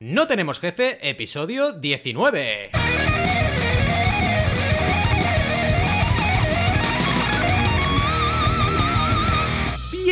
No tenemos jefe, episodio 19.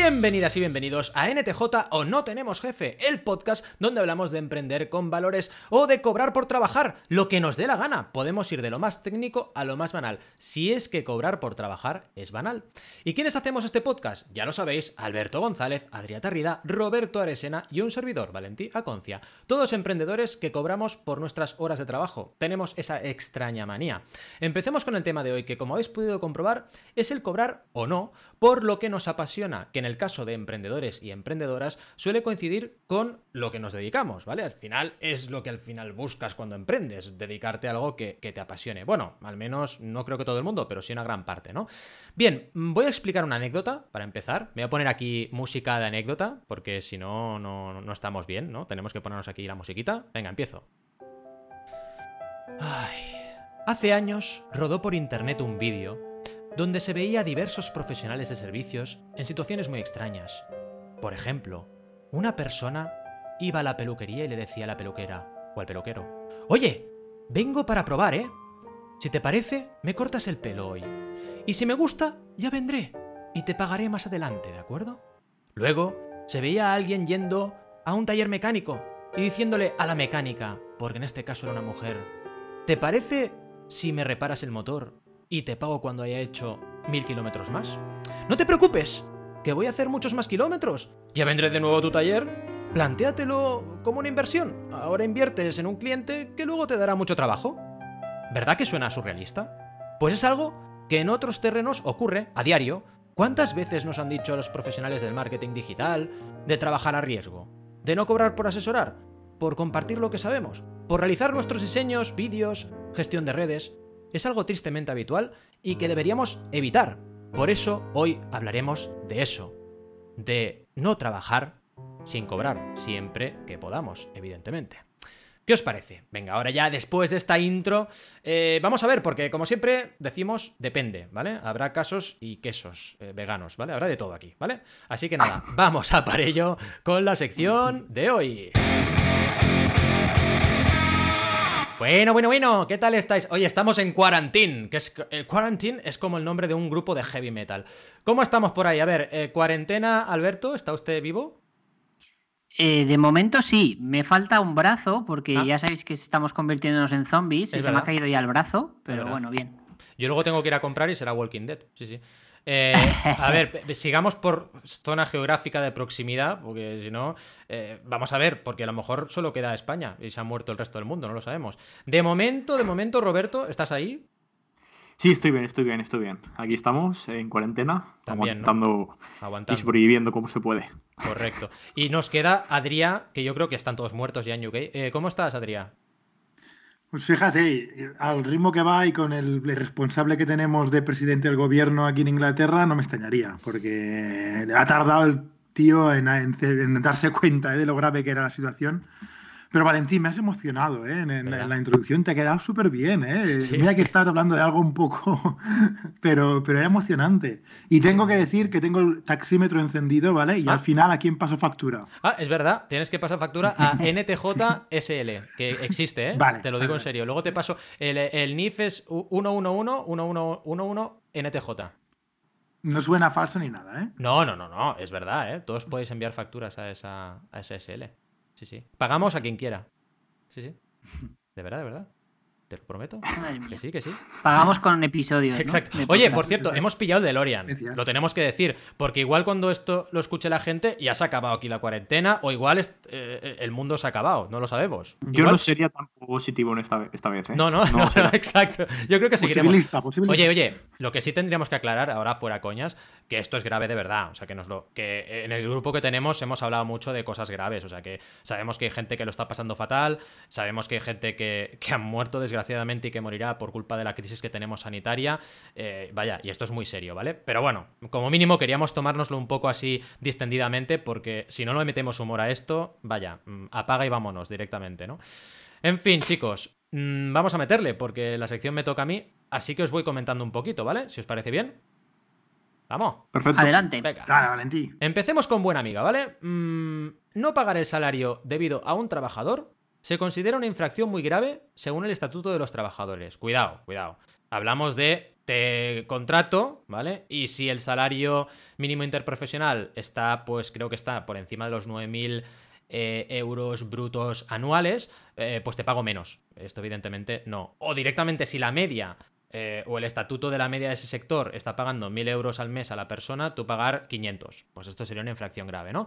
Bienvenidas y bienvenidos a NTJ o No Tenemos Jefe, el podcast donde hablamos de emprender con valores o de cobrar por trabajar, lo que nos dé la gana. Podemos ir de lo más técnico a lo más banal, si es que cobrar por trabajar es banal. ¿Y quiénes hacemos este podcast? Ya lo sabéis, Alberto González, Adrià Tarrida, Roberto Aresena y un servidor, Valentí Aconcia. Todos emprendedores que cobramos por nuestras horas de trabajo. Tenemos esa extraña manía. Empecemos con el tema de hoy, que como habéis podido comprobar, es el cobrar o no por lo que nos apasiona, que en el caso de emprendedores y emprendedoras suele coincidir con lo que nos dedicamos, ¿vale? Al final es lo que al final buscas cuando emprendes, dedicarte a algo que, te apasione. Bueno, al menos no creo que todo el mundo, pero sí una gran parte, ¿no? Bien, voy a explicar una anécdota para empezar. Voy a poner aquí música de anécdota, porque si no, no, no estamos bien, ¿no? Tenemos que ponernos aquí la musiquita. Venga, empiezo. Hace años rodó por internet un vídeo donde se veía a diversos profesionales de servicios en situaciones muy extrañas. Por ejemplo, una persona iba a la peluquería y le decía a la peluquera o al peluquero, Oye, vengo para probar, ¿eh? Si te parece, me cortas el pelo hoy. Y si me gusta, ya vendré y te pagaré más adelante, ¿de acuerdo? Luego, se veía a alguien yendo a un taller mecánico y diciéndole a la mecánica, porque en este caso era una mujer, ¿te parece si me reparas el motor y te pago cuando haya hecho mil kilómetros más. No te preocupes, que voy a hacer muchos más kilómetros. Ya vendré de nuevo a tu taller. Plantéatelo como una inversión. Ahora inviertes en un cliente que luego te dará mucho trabajo. ¿Verdad que suena surrealista? Pues es algo que en otros terrenos ocurre a diario. ¿Cuántas veces nos han dicho a los profesionales del marketing digital de trabajar a riesgo? ¿De no cobrar por asesorar? ¿Por compartir lo que sabemos? ¿Por realizar nuestros diseños, vídeos, gestión de redes? Es algo tristemente habitual y que deberíamos evitar. Por eso hoy hablaremos de eso, de no trabajar sin cobrar, siempre que podamos, evidentemente. ¿Qué os parece? Venga, ahora ya después de esta intro, eh, vamos a ver, porque como siempre decimos, depende, ¿vale? Habrá casos y quesos eh, veganos, ¿vale? Habrá de todo aquí, ¿vale? Así que nada, vamos a para ello con la sección de hoy. Bueno, bueno, bueno, ¿qué tal estáis? Oye, estamos en Quarantine, que es... El Quarantine es como el nombre de un grupo de heavy metal. ¿Cómo estamos por ahí? A ver, eh, cuarentena, Alberto, ¿está usted vivo? Eh, de momento sí, me falta un brazo porque ah. ya sabéis que estamos convirtiéndonos en zombies y se me ha caído ya el brazo, pero bueno, bien. Yo luego tengo que ir a comprar y será Walking Dead, sí, sí. Eh, a ver, sigamos por zona geográfica de proximidad, porque si no, eh, vamos a ver, porque a lo mejor solo queda España y se ha muerto el resto del mundo, no lo sabemos. De momento, de momento, Roberto, ¿estás ahí? Sí, estoy bien, estoy bien, estoy bien. Aquí estamos en cuarentena, aguantando, y sobreviviendo como se puede. Correcto. Y nos queda Adrià, que yo creo que están todos muertos ya en UK. Eh, ¿Cómo estás, Adrià? Pues fíjate, al ritmo que va y con el, responsable que tenemos de presidente del gobierno aquí en Inglaterra, no me extrañaría, porque ha tardado el tío en, darse cuenta eh, de lo grave que era la situación. Pero Valentín, me has emocionado, ¿eh? En, la introducción te ha quedado súper bien, ¿eh? Mira que estás hablando de algo un poco, pero, pero era emocionante. Y tengo que decir que tengo el taxímetro encendido, ¿vale? Y al ah. final, ¿a quién paso factura? Ah, es verdad, tienes que pasar factura a NTJSL, que existe, ¿eh? Vale, te lo digo en serio. Luego te paso, el, el NIF es 111 NTJ. No suena falso ni nada, ¿eh? No, no, no, no, es verdad, ¿eh? Todos podéis enviar facturas a esa, a esa SL. Sí, sí. Pagamos a quien quiera. Sí, sí. De verdad, de verdad. Te lo prometo. Que sí, que sí. Pagamos con episodios. Exacto. Oye, por cierto, hemos pillado el DeLorean. Lo tenemos que decir. Porque igual cuando esto lo escuche la gente, ya se ha acabado aquí la cuarentena. O igual eh, el mundo se ha acabado. No lo sabemos. Yo no sería tan positivo en esta, esta vez. ¿eh? No, no, no, exacto. Yo creo que seguiremos. Oye, oye, lo que sí tendríamos que aclarar, ahora fuera coñas, que esto es grave de verdad. O sea, que nos lo. Que en el grupo que tenemos hemos hablado mucho de cosas graves. O sea, que sabemos que hay gente que lo está pasando fatal. Sabemos que hay gente que, que han muerto desgraciadamente desgraciadamente y que morirá por culpa de la crisis que tenemos sanitaria. Eh, vaya, y esto es muy serio, ¿vale? Pero bueno, como mínimo queríamos tomárnoslo un poco así distendidamente, porque si no le metemos humor a esto, vaya, mm, apaga y vámonos directamente, ¿no? En fin, chicos, mm, vamos a meterle, porque la sección me toca a mí, así que os voy comentando un poquito, ¿vale? Si os parece bien. Vamos. Perfecto. Adelante. Venga. Dale, Valentín. Empecemos con buena amiga, ¿vale? Mm, no pagar el salario debido a un trabajador se considera una infracción muy grave según el Estatuto de los Trabajadores. Cuidado, cuidado. Hablamos de te contrato, ¿vale? Y si el salario mínimo interprofesional está, pues creo que está por encima de los 9.000 eh, euros brutos anuales, eh, pues te pago menos. Esto evidentemente no. O directamente si la media eh, o el estatuto de la media de ese sector está pagando 1.000 euros al mes a la persona, tú pagar 500. Pues esto sería una infracción grave, ¿no?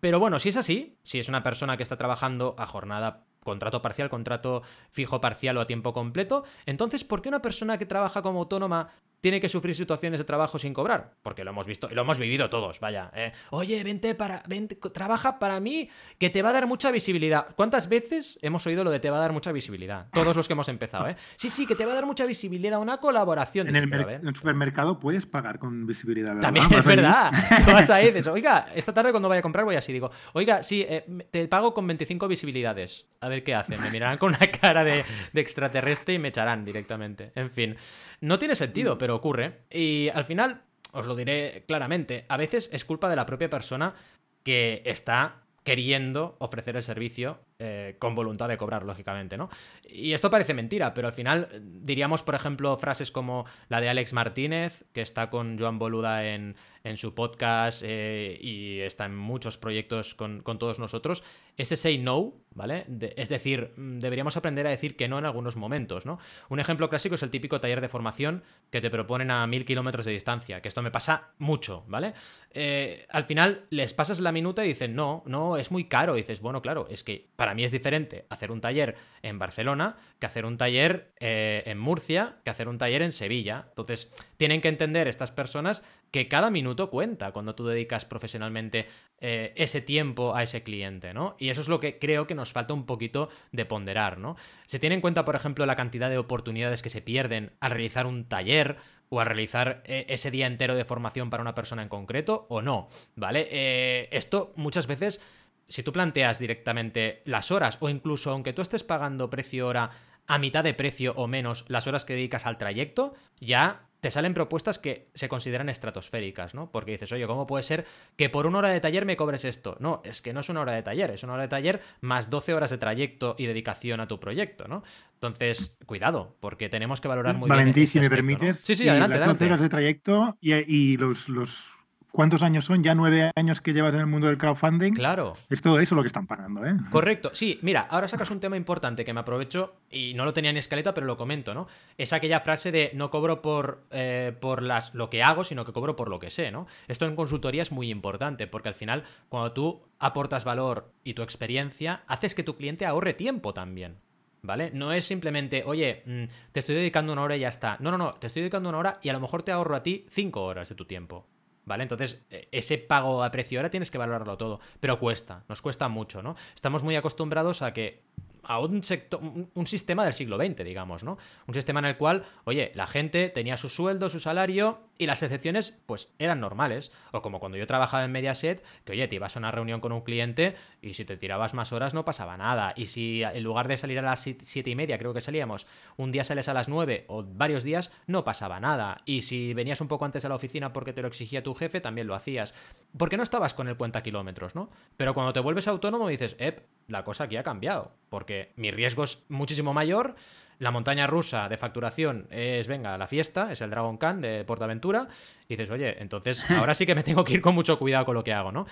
Pero bueno, si es así, si es una persona que está trabajando a jornada contrato parcial, contrato fijo parcial o a tiempo completo, entonces, ¿por qué una persona que trabaja como autónoma tiene que sufrir situaciones de trabajo sin cobrar, porque lo hemos visto y lo hemos vivido todos, vaya. ¿eh? Oye, vente para, vente, trabaja para mí, que te va a dar mucha visibilidad. ¿Cuántas veces hemos oído lo de te va a dar mucha visibilidad? Todos los que hemos empezado, ¿eh? Sí, sí, que te va a dar mucha visibilidad, una colaboración. En el, supermercado puedes pagar con visibilidad. ¿verdad? También es verdad. vas ahí y dices, oiga, esta tarde cuando vaya a comprar voy así, digo, oiga, sí, eh, te pago con 25 visibilidades. A ver qué hacen. Me mirarán con una cara de, de extraterrestre y me echarán directamente. En fin, no tiene sentido, pero ocurre. Y al final, os lo diré claramente, a veces es culpa de la propia persona que está queriendo ofrecer el servicio eh, con voluntad de cobrar, lógicamente, ¿no? Y esto parece mentira, pero al final diríamos, por ejemplo, frases como la de Alex Martínez, que está con Joan Boluda en, en su podcast eh, y está en muchos proyectos con, todos nosotros, ese say no, ¿vale? es decir, mm, deberíamos aprender a decir que no en algunos momentos, ¿no? Un ejemplo clásico es el típico taller de formación que te proponen a mil kilómetros de distancia, que esto me pasa mucho, ¿vale? Eh, al final les pasas la minuta y dicen, no, no, es muy caro. Y dices, bueno, claro, es que mí es diferente hacer un taller en Barcelona que hacer un taller eh, en Murcia, que hacer un taller en Sevilla. Entonces, tienen que entender estas personas que cada minuto cuenta cuando tú dedicas profesionalmente eh, ese tiempo a ese cliente, ¿no? Y eso es lo que creo que nos falta un poquito de ponderar, ¿no? Se tiene en cuenta, por ejemplo, la cantidad de oportunidades que se pierden al realizar un taller o al realizar eh, ese día entero de formación para una persona en concreto o no, ¿vale? Esto muchas veces si tú planteas directamente las horas o incluso aunque tú estés pagando precio hora a mitad de precio o menos las horas que dedicas al trayecto, ya te salen propuestas que se consideran estratosféricas, ¿no? Porque dices, oye, ¿cómo puede ser que por una hora de taller me cobres esto? No, es que no es una hora de taller, es una hora de taller más 12 horas de trayecto y dedicación a tu proyecto, ¿no? Entonces, cuidado, porque tenemos que valorar muy bien. Valentí, este si me permites. Sí, sí, adelante. Las 12 horas de trayecto y, los, los ¿Cuántos años son? Ya nueve años que llevas en el mundo del crowdfunding. Claro. Es todo eso lo que están pagando, ¿eh? Correcto. Sí, mira, ahora sacas un tema importante que me aprovecho y no lo tenía en escaleta, pero lo comento, ¿no? Es aquella frase de no cobro por, eh, por las, lo que hago, sino que cobro por lo que sé, ¿no? Esto en consultoría es muy importante porque al final, cuando tú aportas valor y tu experiencia, haces que tu cliente ahorre tiempo también. ¿Vale? No es simplemente, oye, mm, te estoy dedicando una hora y ya está. No, no, no, te estoy dedicando una hora y a lo mejor te ahorro a ti cinco horas de tu tiempo. ¿Vale? Entonces, e, ese pago a precio ahora tienes que valorarlo todo, pero cuesta, nos cuesta mucho, ¿no? Estamos muy acostumbrados a que a un, sector, un, sistema del siglo XX, digamos, ¿no? Un sistema en el cual, oye, la gente tenía su sueldo, su salario y las excepciones, pues, eran normales. O como cuando yo trabajaba en Mediaset, que, oye, te ibas a una reunión con un cliente y si te tirabas más horas no pasaba nada. Y si en lugar de salir a las siete y media, creo que salíamos, un día sales a las nueve o varios días, no pasaba nada. Y si venías un poco antes a la oficina porque te lo exigía tu jefe, también lo hacías. Porque no estabas con el cuenta kilómetros, ¿no? Pero cuando te vuelves autónomo dices, ep, la cosa aquí ha cambiado. Porque mi riesgo es muchísimo mayor. La montaña rusa de facturación es, venga, la fiesta, es el Dragon Khan de Portaventura. Y dices, oye, entonces ahora sí que me tengo que ir con mucho cuidado con lo que hago, ¿no?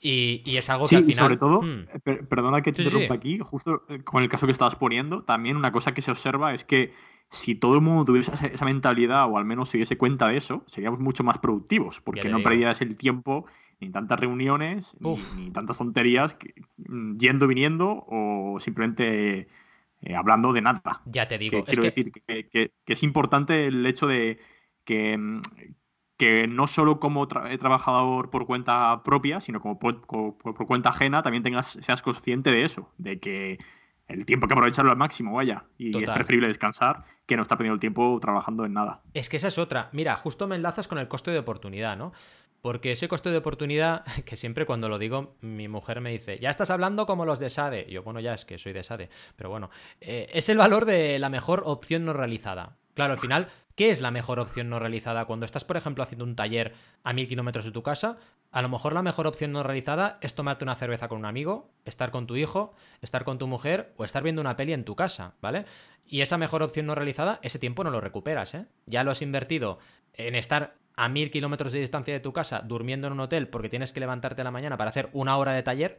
Y, es algo que al final. Y sobre todo, hmm. eh, perdona que te interrumpa aquí, justo eh, con el caso que estabas poniendo, también una cosa que se observa es que si todo el mundo tuviese esa mentalidad o al menos se diese cuenta de eso, seríamos mucho más productivos, porque no perdías el tiempo ni tantas reuniones, ni, tantas tonterías, mm, yendo, viniendo o simplemente eh, hablando de nada. Ya te digo. quiero decir que, es importante el hecho de que, mm, que no solo como trabajador por cuenta propia, sino como por, cuenta ajena, también tengas, seas consciente de eso, de que el tiempo que aprovecharlo al máximo, vaya. Y es preferible descansar que no estar perdiendo el tiempo trabajando en nada. Es que esa es otra. Mira, justo me enlazas con el coste de oportunidad, ¿no? Porque ese coste de oportunidad, que siempre cuando lo digo, mi mujer me dice, ya estás hablando como los de SADE. yo, bueno, ya es que soy de SADE, pero bueno, eh, es el valor de la mejor opción no realizada. Claro, al final, ¿qué es la mejor opción no realizada? Cuando estás, por ejemplo, haciendo un taller a mil kilómetros de tu casa, a lo mejor la mejor opción no realizada es tomarte una cerveza con un amigo, estar con tu hijo, estar con tu mujer o estar viendo una peli en tu casa, ¿vale? Y esa mejor opción no realizada, ese tiempo no lo recuperas, ¿eh? Ya lo has invertido en estar a mil kilómetros de distancia de tu casa durmiendo en un hotel porque tienes que levantarte a la mañana para hacer una hora de taller,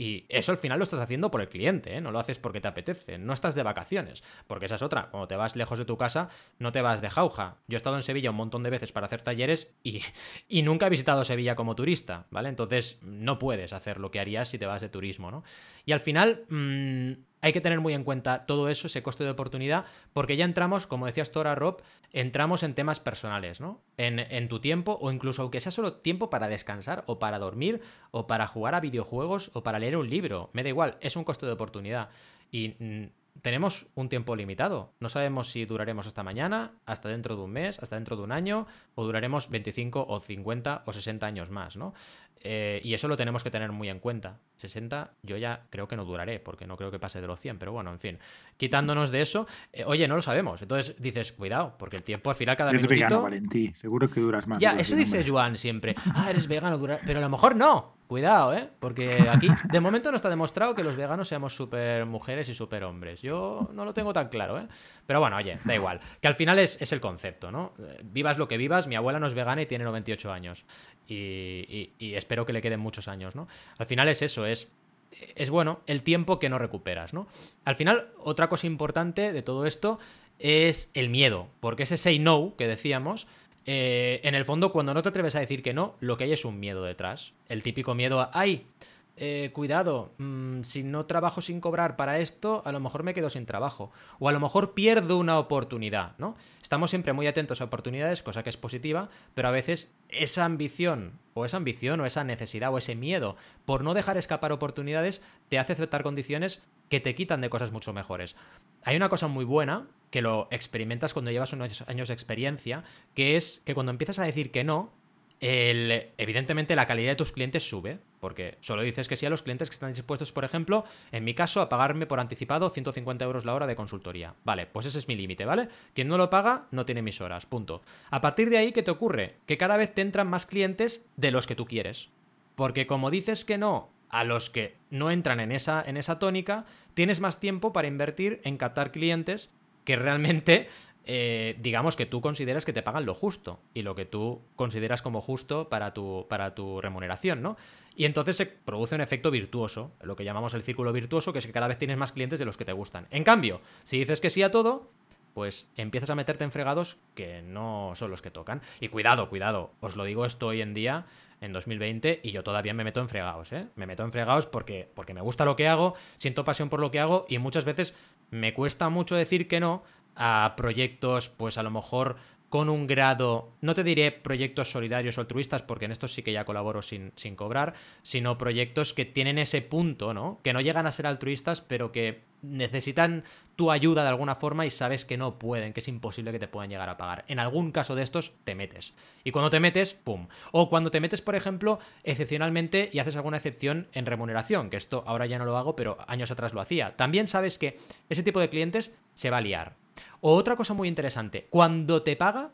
y eso al final lo estás haciendo por el cliente, ¿eh? no lo haces porque te apetece, no estás de vacaciones, porque esa es otra, cuando te vas lejos de tu casa no te vas de jauja. Yo he estado en Sevilla un montón de veces para hacer talleres y, y nunca he visitado Sevilla como turista, ¿vale? Entonces no puedes hacer lo que harías si te vas de turismo, ¿no? Y al final, mmm, hay que tener muy en cuenta todo eso, ese coste de oportunidad, porque ya entramos, como decías tú ahora, Rob, entramos en temas personales, ¿no? En, tu tiempo, o incluso aunque sea solo tiempo para descansar, o para dormir, o para jugar a videojuegos, o para leer un libro, me da igual, es un coste de oportunidad. Y mm, tenemos un tiempo limitado. No sabemos si duraremos hasta mañana, hasta dentro de un mes, hasta dentro de un año, o duraremos 25 o 50 o 60 años más, ¿no? Eh, y eso lo tenemos que tener muy en cuenta. 60 yo ya creo que no duraré, porque no creo que pase de los 100, pero bueno, en fin. Quitándonos de eso, eh, oye, no lo sabemos. Entonces dices, cuidado, porque el tiempo al final cada vez. Es vegano, Valentí. Seguro que duras más. Ya, eso dice Juan siempre. Ah, eres vegano, dura... pero a lo mejor no. Cuidado, ¿eh? Porque aquí, de momento no está demostrado que los veganos seamos súper mujeres y súper hombres. Yo no lo tengo tan claro, ¿eh? Pero bueno, oye, da igual. Que al final es, es el concepto, ¿no? Eh, vivas lo que vivas, mi abuela no es vegana y tiene 98 años. Y, espero que le queden muchos años, ¿no? Al final es eso, es es bueno el tiempo que no recuperas, ¿no? Al final, otra cosa importante de todo esto es el miedo, porque ese say no que decíamos, eh, en el fondo, cuando no te atreves a decir que no, lo que hay es un miedo detrás. El típico miedo a, ay, eh, cuidado, mm, si no trabajo sin cobrar para esto, a lo mejor me quedo sin trabajo. O a lo mejor pierdo una oportunidad, ¿no? Estamos siempre muy atentos a oportunidades, cosa que es positiva, pero a veces esa ambición, o esa ambición, o esa necesidad, o ese miedo por no dejar escapar oportunidades, te hace aceptar condiciones que te quitan de cosas mucho mejores. Hay una cosa muy buena, que lo experimentas cuando llevas unos años de experiencia, que es que cuando empiezas a decir que no, evidentemente la calidad de tus clientes sube, porque solo dices que sí a los clientes que están dispuestos, por ejemplo, en mi caso, a pagarme por anticipado 150 euros la hora de consultoría. Vale, pues ese es mi límite, ¿vale? Quien no lo paga no tiene mis horas, punto. A partir de ahí, ¿qué te ocurre? Que cada vez te entran más clientes de los que tú quieres. Porque como dices que no a los que no entran en esa, en esa tónica, tienes más tiempo para invertir en captar clientes que realmente eh, digamos que tú consideras que te pagan lo justo y lo que tú consideras como justo para tu, para tu remuneración, ¿no? Y entonces se produce un efecto virtuoso, lo que llamamos el círculo virtuoso, que es que cada vez tienes más clientes de los que te gustan. En cambio, si dices que sí a todo, pues empiezas a meterte en fregados que no son los que tocan. Y cuidado, cuidado, os lo digo esto hoy en día, en 2020, y yo todavía me meto en fregados, ¿eh? Me meto en fregados porque, porque me gusta lo que hago, siento pasión por lo que hago y muchas veces me cuesta mucho decir que no a proyectos, pues a lo mejor con un grado, no te diré proyectos solidarios o altruistas, porque en estos sí que ya colaboro sin, sin, cobrar, sino proyectos que tienen ese punto, ¿no? Que no llegan a ser altruistas, pero que necesitan tu ayuda de alguna forma y sabes que no pueden, que es imposible que te puedan llegar a pagar. En algún caso de estos te metes. Y cuando te metes, ¡pum! O cuando te metes, por ejemplo, excepcionalmente y haces alguna excepción en remuneración, que esto ahora ya no lo hago, pero años atrás lo hacía. También sabes que ese tipo de clientes se va a liar o otra cosa muy interesante, cuando te paga,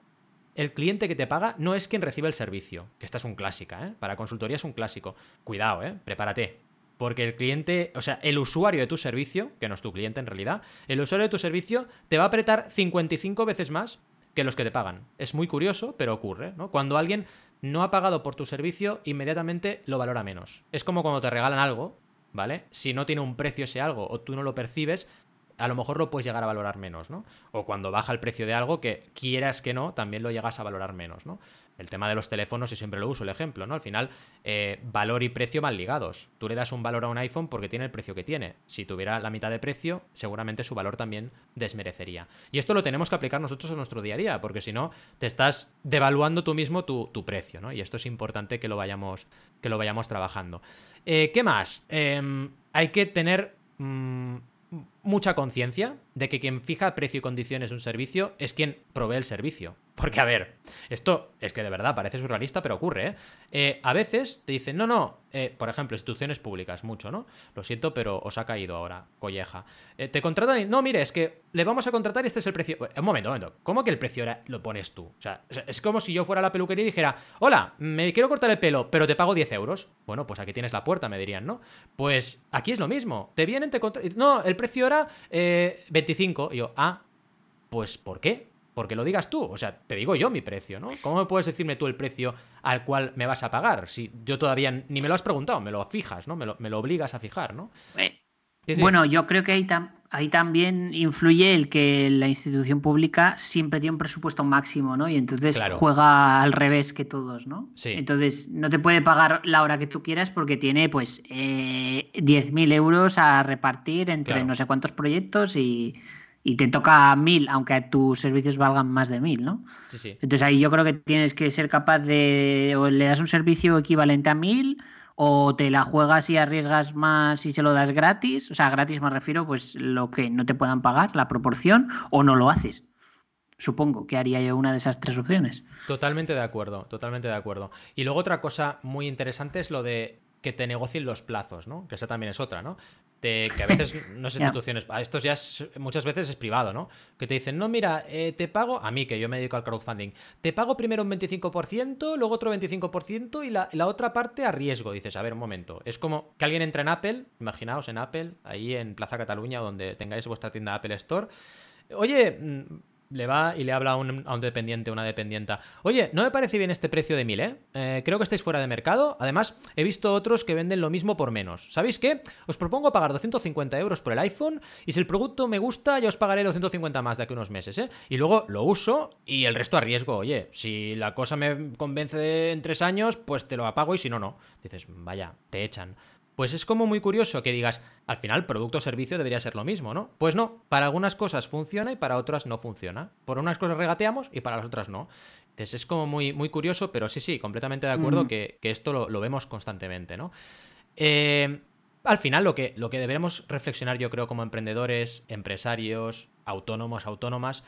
el cliente que te paga no es quien recibe el servicio, que esta es un clásica, ¿eh? Para consultoría es un clásico. Cuidado, ¿eh? Prepárate. Porque el cliente, o sea, el usuario de tu servicio, que no es tu cliente en realidad, el usuario de tu servicio te va a apretar 55 veces más que los que te pagan. Es muy curioso, pero ocurre, ¿no? Cuando alguien no ha pagado por tu servicio, inmediatamente lo valora menos. Es como cuando te regalan algo, ¿vale? Si no tiene un precio ese algo o tú no lo percibes, a lo mejor lo puedes llegar a valorar menos, ¿no? O cuando baja el precio de algo que quieras que no, también lo llegas a valorar menos, ¿no? El tema de los teléfonos, y siempre lo uso el ejemplo, ¿no? Al final, eh, valor y precio van ligados. Tú le das un valor a un iPhone porque tiene el precio que tiene. Si tuviera la mitad de precio, seguramente su valor también desmerecería. Y esto lo tenemos que aplicar nosotros en nuestro día a día, porque si no, te estás devaluando tú mismo tu, precio, ¿no? Y esto es importante que lo vayamos, que lo vayamos trabajando. Eh, ¿Qué más? Em, hay que tener... Mm, mucha conciencia de que quien fija precio y condiciones un servicio es quien provee el servicio. Porque, a ver, esto es que de verdad parece surrealista, pero ocurre, ¿eh? eh a veces te dicen, no, no, eh, por ejemplo, instituciones públicas, mucho, ¿no? Lo siento, pero os ha caído ahora, colleja. Eh, te contratan y, no, mire, es que le vamos a contratar y este es el precio. Un momento, un momento, ¿cómo que el precio lo pones tú? O sea, es como si yo fuera a la peluquería y dijera, hola, me quiero cortar el pelo, pero te pago 10 euros. Bueno, pues aquí tienes la puerta, me dirían, ¿no? Pues aquí es lo mismo. Te vienen, te contratan. No, el precio era 25. Y yo, ah, pues ¿por qué? Porque lo digas tú. O sea, te digo yo mi precio, ¿no? ¿Cómo me puedes decirme tú el precio al cual me vas a pagar? Si yo todavía ni me lo has preguntado, me lo fijas, ¿no? Me lo, obligas a fijar, ¿no? Eh, bueno, yo creo que ahí, ahí, también influye el que la institución pública siempre tiene un presupuesto máximo, ¿no? Y entonces juega al revés que todos, ¿no? Sí. Entonces no te puede pagar la hora que tú quieras porque tiene pues eh, 10.000 euros a repartir entre no sé cuántos proyectos y y te toca mil, aunque tus servicios valgan más de mil, ¿no? Sí, sí. Entonces ahí yo creo que tienes que ser capaz de, o le das un servicio equivalente a mil, o te la juegas y arriesgas más y se lo das gratis, o sea, gratis me refiero, pues lo que no te puedan pagar, la proporción, o no lo haces. Supongo que haría yo una de esas tres opciones. Totalmente de acuerdo, totalmente de acuerdo. Y luego otra cosa muy interesante es lo de que te negocien los plazos, ¿no? Que esa también es otra, ¿no? Que a veces no es instituciones, a estos ya muchas veces es privado, ¿no? Que te dicen, no, mira, eh, te pago, a mí que yo me dedico al crowdfunding, te pago primero un 25%, luego otro 25% y la, la otra parte a riesgo. Dices, a ver, un momento, es como que alguien entra en Apple, imaginaos en Apple, ahí en Plaza Cataluña, donde tengáis vuestra tienda Apple Store. Oye, mm, le va y le habla a un, dependiente, una dependienta. Oye, no me parece bien este precio de mil, ¿eh? ¿eh? Creo que estáis fuera de mercado. Además, he visto otros que venden lo mismo por menos. ¿Sabéis qué? Os propongo pagar 250 euros por el iPhone y si el producto me gusta, ya os pagaré 250 más de aquí unos meses, ¿eh? Y luego lo uso y el resto a riesgo. Oye, si la cosa me convence en tres años, pues te lo apago y si no, no. Dices, vaya, te echan. Pues es como muy curioso que digas, al final, producto o servicio debería ser lo mismo, ¿no? Pues no, para algunas cosas funciona y para otras no funciona. Por unas cosas regateamos y para las otras no. Entonces es como muy, muy curioso, pero sí, sí, completamente de acuerdo que, esto lo, vemos constantemente, ¿no? Eh, al final, lo que, lo que debemos reflexionar, yo creo, como emprendedores, empresarios, autónomos, autónomas,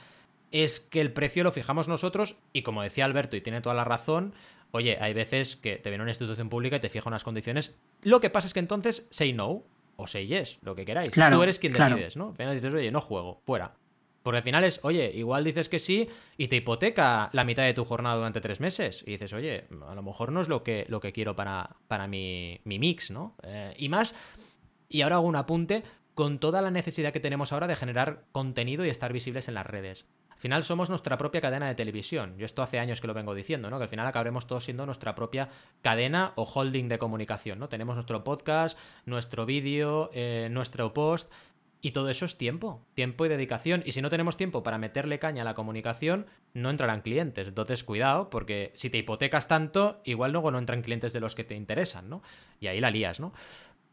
es que el precio lo fijamos nosotros y como decía Alberto, y tiene toda la razón, Oye, hay veces que te viene una institución pública y te fija unas condiciones. Lo que pasa es que entonces say no o say yes, lo que queráis. Tú eres quien decides, ¿no? Al final dices, oye, no juego, fuera. Porque al final es, oye, igual dices que sí y te hipoteca la mitad de tu jornada durante tres meses. Y dices, oye, a lo mejor no es lo que, lo que quiero para, para mi, mix, ¿no? Eh, y más, y ahora hago un apunte, con toda la necesidad que tenemos ahora de generar contenido y estar visibles en las redes. Al final somos nuestra propia cadena de televisión. Yo esto hace años que lo vengo diciendo, ¿no? Que al final acabaremos todos siendo nuestra propia cadena o holding de comunicación, ¿no? Tenemos nuestro podcast, nuestro vídeo, eh, nuestro post. Y todo eso es tiempo, tiempo y dedicación. Y si no tenemos tiempo para meterle caña a la comunicación, no entrarán clientes. Entonces, cuidado, porque si te hipotecas tanto, igual luego no entran clientes de los que te interesan, ¿no? Y ahí la lías, ¿no?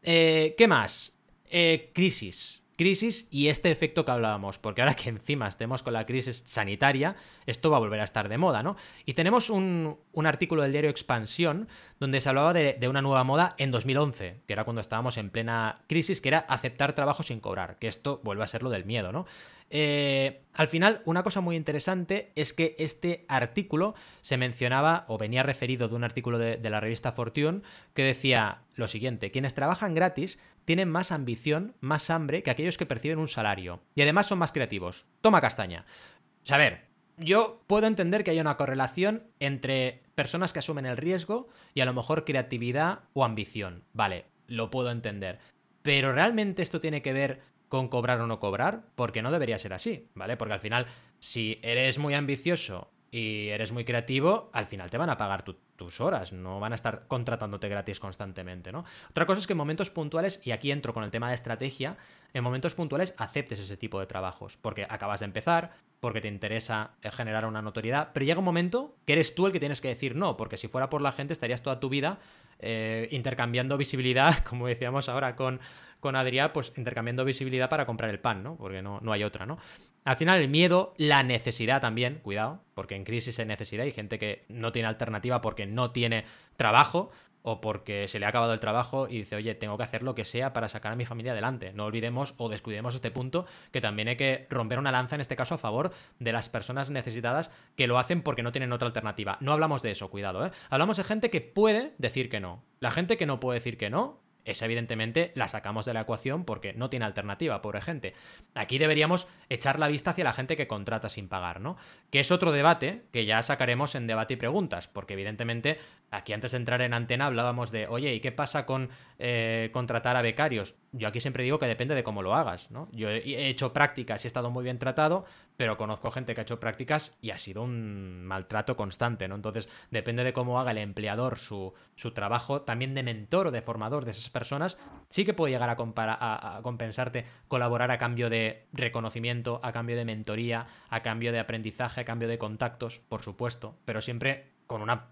Eh, ¿Qué más? Eh, crisis crisis y este efecto que hablábamos, porque ahora que encima estemos con la crisis sanitaria, esto va a volver a estar de moda, ¿no? Y tenemos un, artículo del diario Expansión donde se hablaba de, de, una nueva moda en 2011, que era cuando estábamos en plena crisis, que era aceptar trabajo sin cobrar, que esto vuelve a ser lo del miedo, ¿no? Eh, al final, una cosa muy interesante es que este artículo se mencionaba o venía referido de un artículo de, la revista Fortune que decía lo siguiente, quienes trabajan gratis tienen más ambición, más hambre que aquellos que perciben un salario y además son más creativos. Toma castaña. O sea, a ver, yo puedo entender que haya una correlación entre personas que asumen el riesgo y a lo mejor creatividad o ambición. Vale, lo puedo entender. Pero realmente esto tiene que ver con cobrar o no cobrar, porque no debería ser así, ¿vale? Porque al final, si eres muy ambicioso y eres muy creativo, al final te van a pagar tus horas, no van a estar contratándote gratis constantemente, ¿no? Otra cosa es que en momentos puntuales, y aquí entro con el tema de estrategia, en momentos puntuales aceptes ese tipo de trabajos, porque acabas de empezar, porque te interesa generar una notoriedad, pero llega un momento que eres tú el que tienes que decir no, porque si fuera por la gente estarías toda tu vida eh, intercambiando visibilidad, como decíamos ahora con, con Adrián, pues intercambiando visibilidad para comprar el pan, ¿no? Porque no, no hay otra, ¿no? Al final el miedo, la necesidad también, cuidado, porque en crisis hay necesidad, hay gente que no tiene alternativa porque no tiene trabajo, o porque se le ha acabado el trabajo y dice, oye, tengo que hacer lo que sea para sacar a mi familia adelante. No olvidemos o descuidemos este punto que también hay que romper una lanza en este caso a favor de las personas necesitadas que lo hacen porque no tienen otra alternativa. No hablamos de eso, cuidado, ¿eh? Hablamos de gente que puede decir que no. La gente que no puede decir que no esa evidentemente la sacamos de la ecuación porque no tiene alternativa, pobre gente. Aquí deberíamos echar la vista hacia la gente que contrata sin pagar, ¿no? Que es otro debate que ya sacaremos en debate y preguntas, porque evidentemente aquí antes de entrar en antena hablábamos de, oye, ¿y qué pasa con eh, contratar a becarios? Yo aquí siempre digo que depende de cómo lo hagas, ¿no? Yo he hecho prácticas y he estado muy bien tratado, pero conozco gente que ha hecho prácticas y ha sido un maltrato constante, ¿no? Entonces, depende de cómo haga el empleador su, su trabajo, también de mentor o de formador de esas personas, sí que puede llegar a, a, compensarte colaborar a cambio de reconocimiento, a cambio de mentoría, a cambio de aprendizaje, a cambio de contactos, por supuesto, pero siempre con una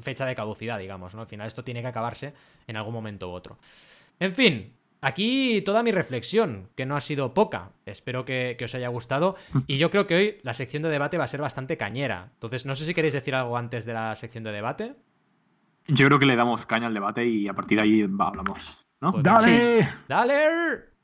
fecha de caducidad, digamos, ¿no? Al final esto tiene que acabarse en algún momento u otro. En fin, Aquí toda mi reflexión, que no ha sido poca. Espero que, os haya gustado. Y yo creo que hoy la sección de debate va a ser bastante cañera. Entonces, no sé si queréis decir algo antes de la sección de debate. Yo creo que le damos caña al debate y a partir de ahí hablamos. ¿no? Pues ¡Dale! ¡Dale!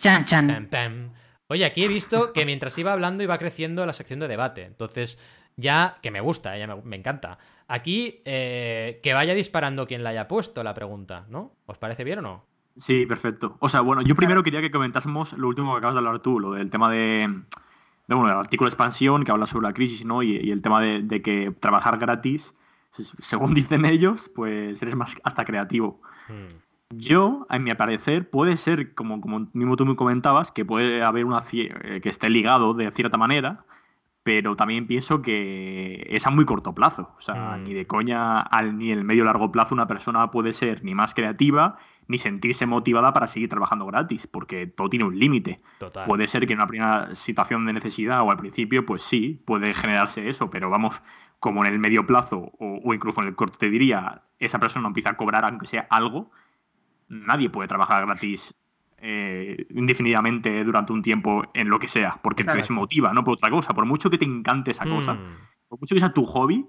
Chan, chan. Oye, aquí he visto que mientras iba hablando iba creciendo la sección de debate. Entonces, ya que me gusta, ya me, encanta. Aquí, eh, que vaya disparando quien la haya puesto la pregunta, ¿no? ¿Os parece bien o no? Sí, perfecto. O sea, bueno, yo primero quería que comentásemos lo último que acabas de hablar tú, lo del tema de, bueno, el artículo de expansión que habla sobre la crisis, ¿no? Y, el tema de, que trabajar gratis, según dicen ellos, pues eres más hasta creativo. Hmm. Yo, a mi parecer, puede ser, como, como mismo tú me comentabas, que puede haber una eh, que esté ligado de cierta manera, pero también pienso que es a muy corto plazo. O sea, mm. ni de coña al, ni en el medio largo plazo una persona puede ser ni más creativa ni sentirse motivada para seguir trabajando gratis, porque todo tiene un límite. Puede ser que en una primera situación de necesidad o al principio, pues sí, puede generarse eso, pero vamos, como en el medio plazo o, o incluso en el corto te diría, esa persona empieza a cobrar aunque sea algo, nadie puede trabajar gratis eh, indefinidamente durante un tiempo en lo que sea, porque te desmotiva, no por otra cosa. Por mucho que te encante esa cosa, hmm. por mucho que sea tu hobby,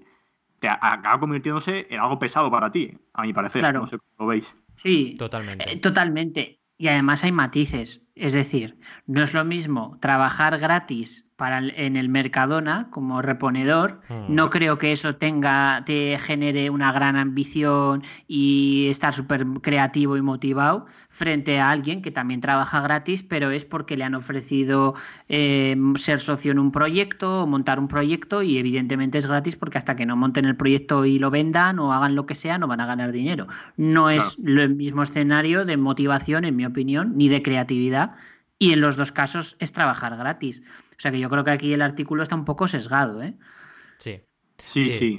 te acaba convirtiéndose en algo pesado para ti, a mi parecer. No sé cómo lo veis. Sí, totalmente. Eh, totalmente. Y además hay matices. Es decir, no es lo mismo trabajar gratis para en el Mercadona como reponedor. Hmm. No creo que eso tenga, te genere una gran ambición y estar súper creativo y motivado frente a alguien que también trabaja gratis, pero es porque le han ofrecido eh, ser socio en un proyecto o montar un proyecto y evidentemente es gratis porque hasta que no monten el proyecto y lo vendan o hagan lo que sea no van a ganar dinero. No es el mismo escenario de motivación, en mi opinión, ni de creatividad y en los dos casos es trabajar gratis. O sea que yo creo que aquí el artículo está un poco sesgado, ¿eh? Sí. Sí, sí.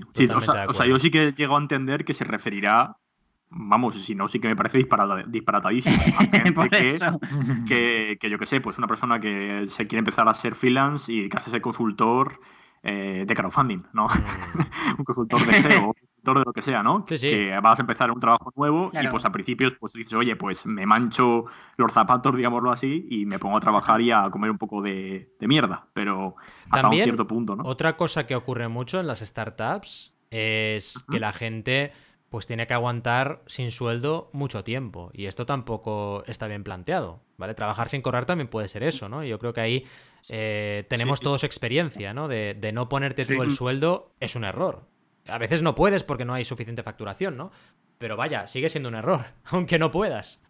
O, sea, yo sí que llego a entender que se referirá, vamos, si no, sí que me parece disparatadísimo. que, que, yo que sé, pues una persona que se quiere empezar a ser freelance y que hace ese consultor eh, de crowdfunding, ¿no? Mm. un consultor de SEO de lo que sea, ¿no? Que vas a empezar un trabajo nuevo y pues al principio pues dices, oye, pues me mancho los zapatos, digámoslo así, y me pongo a trabajar y a comer un poco de, mierda, pero hasta un cierto punto, ¿no? Otra cosa que ocurre mucho en las startups es que la gente pues tiene que aguantar sin sueldo mucho tiempo. Y esto tampoco está bien planteado, ¿vale? Trabajar sin cobrar también puede ser eso, ¿no? Yo creo que ahí eh, tenemos todos experiencia, ¿no? De, de no ponerte tú el sueldo es un error. A veces no puedes porque no hay suficiente facturación, ¿no? Pero vaya, sigue siendo un error, aunque no puedas.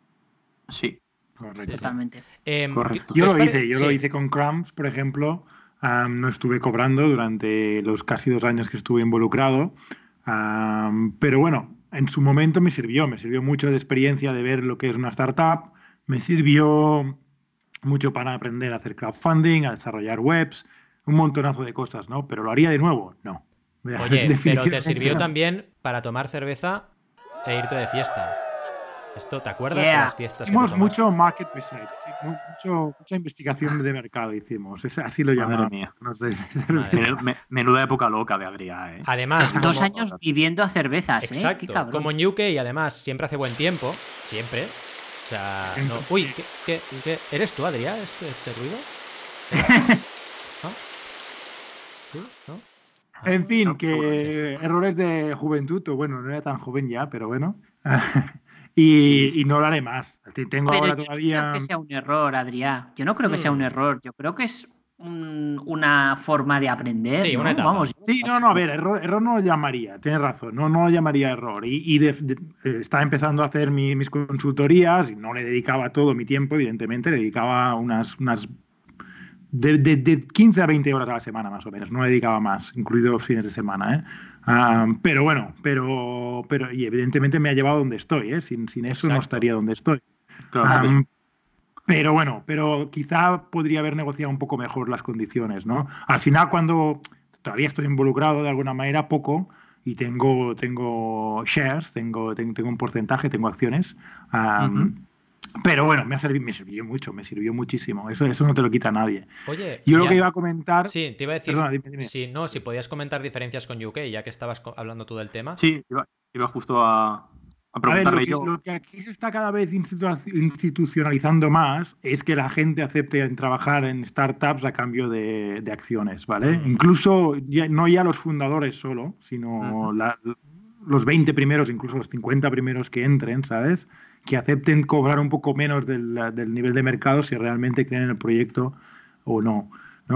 Sí. Correcto. Totalmente. Em, yo lo hice, yo lo hice con Crumbs, por ejemplo. no estuve cobrando durante los casi dos años que estuve involucrado. pero bueno, en su momento me sirvió, me sirvió mucho de experiencia de ver lo que es una startup, me sirvió mucho para aprender a hacer crowdfunding, a desarrollar webs, un montonazo de cosas, ¿no? Pero lo haría de nuevo, no. Oye, pero te sirvió también para tomar cerveza e irte de fiesta. Esto, ¿te acuerdas de las fiestas? Hicimos mucho market research, mucha investigación de mercado hicimos. así lo llamamos. Menuda época loca de Adrián. ¿eh? Además, dos años viviendo a cervezas. ¿eh? Exacto. como en UK y además siempre hace buen tiempo. Siempre. O sea, Uy, ¿qué, eres tú, Adrián? ¿Este, este ruido? ¿No? ¿Sí? ¿No? En fin, que errores de juventud, o bueno, no era tan joven ya, pero bueno. y, no lo haré más. Tengo ahora todavía. No creo que sea un error, Adrián. Yo no creo que sea un hmm. error. Yo creo que es una forma de aprender. Sí, una etapa. Vamos, sí, no, no, a ver, error, error no lo llamaría, tienes razón, no, no lo llamaría error. Y, y eh, estaba empezando a hacer mis consultorías y no le dedicaba todo mi tiempo, evidentemente, le dedicaba unas, unas de, de, 15 a 20 horas a la semana más o menos, no le dedicaba más, incluidos fines de semana. ¿eh? Pero bueno, pero, pero y evidentemente me ha llevado donde estoy, ¿eh? sin, sin eso no estaría donde estoy. Claro, pero bueno, pero quizá podría haber negociado un poco mejor las condiciones, ¿no? Al final, cuando todavía estoy involucrado de alguna manera poco y tengo, tengo shares, tengo, tengo, un porcentaje, tengo acciones. Pero bueno, me, ha servido, me sirvió mucho, me sirvió muchísimo. Eso, eso no te lo quita nadie. Oye, yo lo que iba a comentar. Sí, te iba a decir. Si, no, si podías comentar diferencias con UK, ya que estabas hablando tú del tema. Sí, iba justo a, lo, que, aquí se está cada vez institucionalizando más es que la gente acepte trabajar en startups a cambio de, acciones, ¿vale? Mm. Incluso no ya los fundadores solo, sino los 20 primeros, incluso los 50 primeros que entren, ¿sabes? Que acepten cobrar un poco menos del, nivel de mercado si realmente creen en el proyecto o no.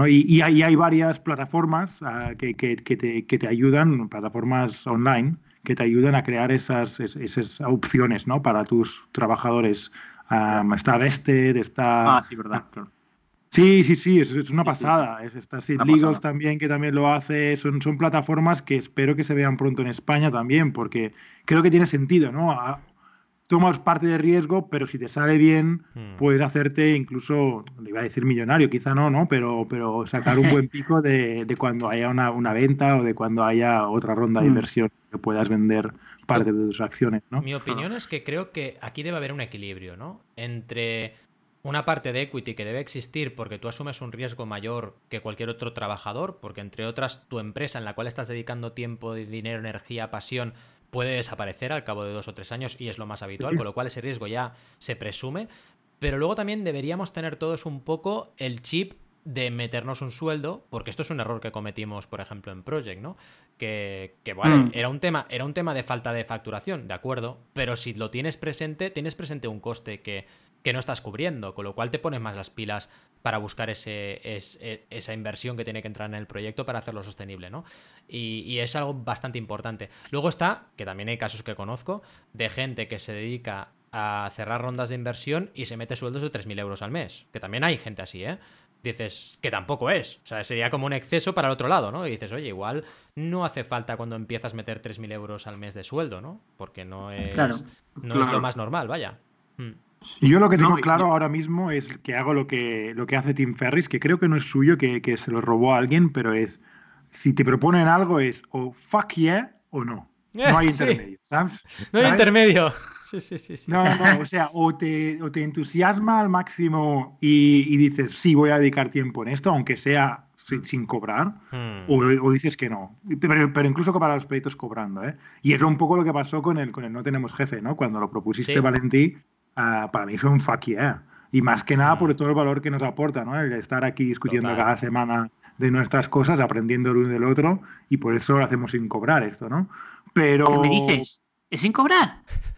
Y, hay, varias plataformas ah, que, te, que te ayudan, plataformas online, que te ayuden a crear esas, esas opciones ¿no? para tus trabajadores. está Vested, está... Ah, sí, verdad, Sí, sí, sí, es, una pasada. Es, está Sid Legals también, que también lo hace. Son, son plataformas que espero que se vean pronto en España también, porque creo que tiene sentido, ¿no? Tomas parte de riesgo, pero si te sale bien, hmm. puedes hacerte incluso, le iba a decir millonario, quizá no, ¿no? Pero, pero sacar un buen pico de, cuando haya una, venta o de cuando haya otra ronda de hmm. inversión que puedas vender parte de tus acciones, ¿no? Mi opinión es que creo que aquí debe haber un equilibrio, ¿no? Entre una parte de equity que debe existir porque tú asumes un riesgo mayor que cualquier otro trabajador, porque entre otras tu empresa en la cual estás dedicando tiempo, dinero, energía, pasión, puede desaparecer al cabo de dos o tres años y es lo más habitual, con lo cual ese riesgo ya se presume. Pero luego también deberíamos tener todos un poco el chip de meternos un sueldo, porque esto es un error que cometimos, por ejemplo, en Project, ¿no? Que, que vale, mm. era, un tema, era un tema de falta de facturación, de acuerdo, pero si lo tienes presente, tienes presente un coste que que no estás cubriendo, con lo cual te pones más las pilas para buscar ese, e, esa inversión que tiene que entrar en el proyecto para hacerlo sostenible, ¿no? Y, es algo bastante importante. Luego está, que también hay casos que conozco, de gente que se dedica a cerrar rondas de inversión y se mete sueldos de 3.000 euros al mes, que también hay gente así, ¿eh? Dices, que tampoco es, o sea, sería como un exceso para el otro lado, ¿no? Y dices, oye, igual no hace falta cuando empiezas a meter 3.000 euros al mes de sueldo, ¿no? Porque no es, no es lo más normal, vaya. Mm. Y yo lo que tengo claro ahora mismo es que hago lo que, lo que hace Tim Ferris, que creo que no es suyo, que, que se lo robó a alguien, pero es, si te proponen algo es o fuck yeah o no. No hay intermedio, ¿sabes? No hay intermedio. Sí, sí, sí, sí. No, no, o sea, o te, o te entusiasma al máximo y, y, dices, sí, voy a dedicar tiempo en esto, aunque sea sin, cobrar, hmm. o, o, dices que no. Pero, pero, incluso para los proyectos cobrando, ¿eh? Y es un poco lo que pasó con el, con el No Tenemos Jefe, ¿no? Cuando lo propusiste, Valentí, Ah, para mí fue un fuck yeah. Y más que nada por todo el valor que nos aporta, ¿no? El estar aquí discutiendo cada semana de nuestras cosas, aprendiendo el uno del otro, y por eso lo hacemos sin cobrar esto, ¿no? Pero... ¿Qué me dices? ¿Es sin cobrar?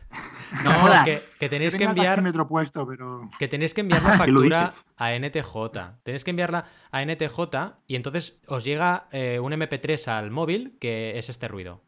No, que, tenéis que enviar. Puesto, pero... Que tenéis que enviar la factura a NTJ. Tenéis que enviarla a NTJ y entonces os llega eh, un MP3 al móvil que es este ruido.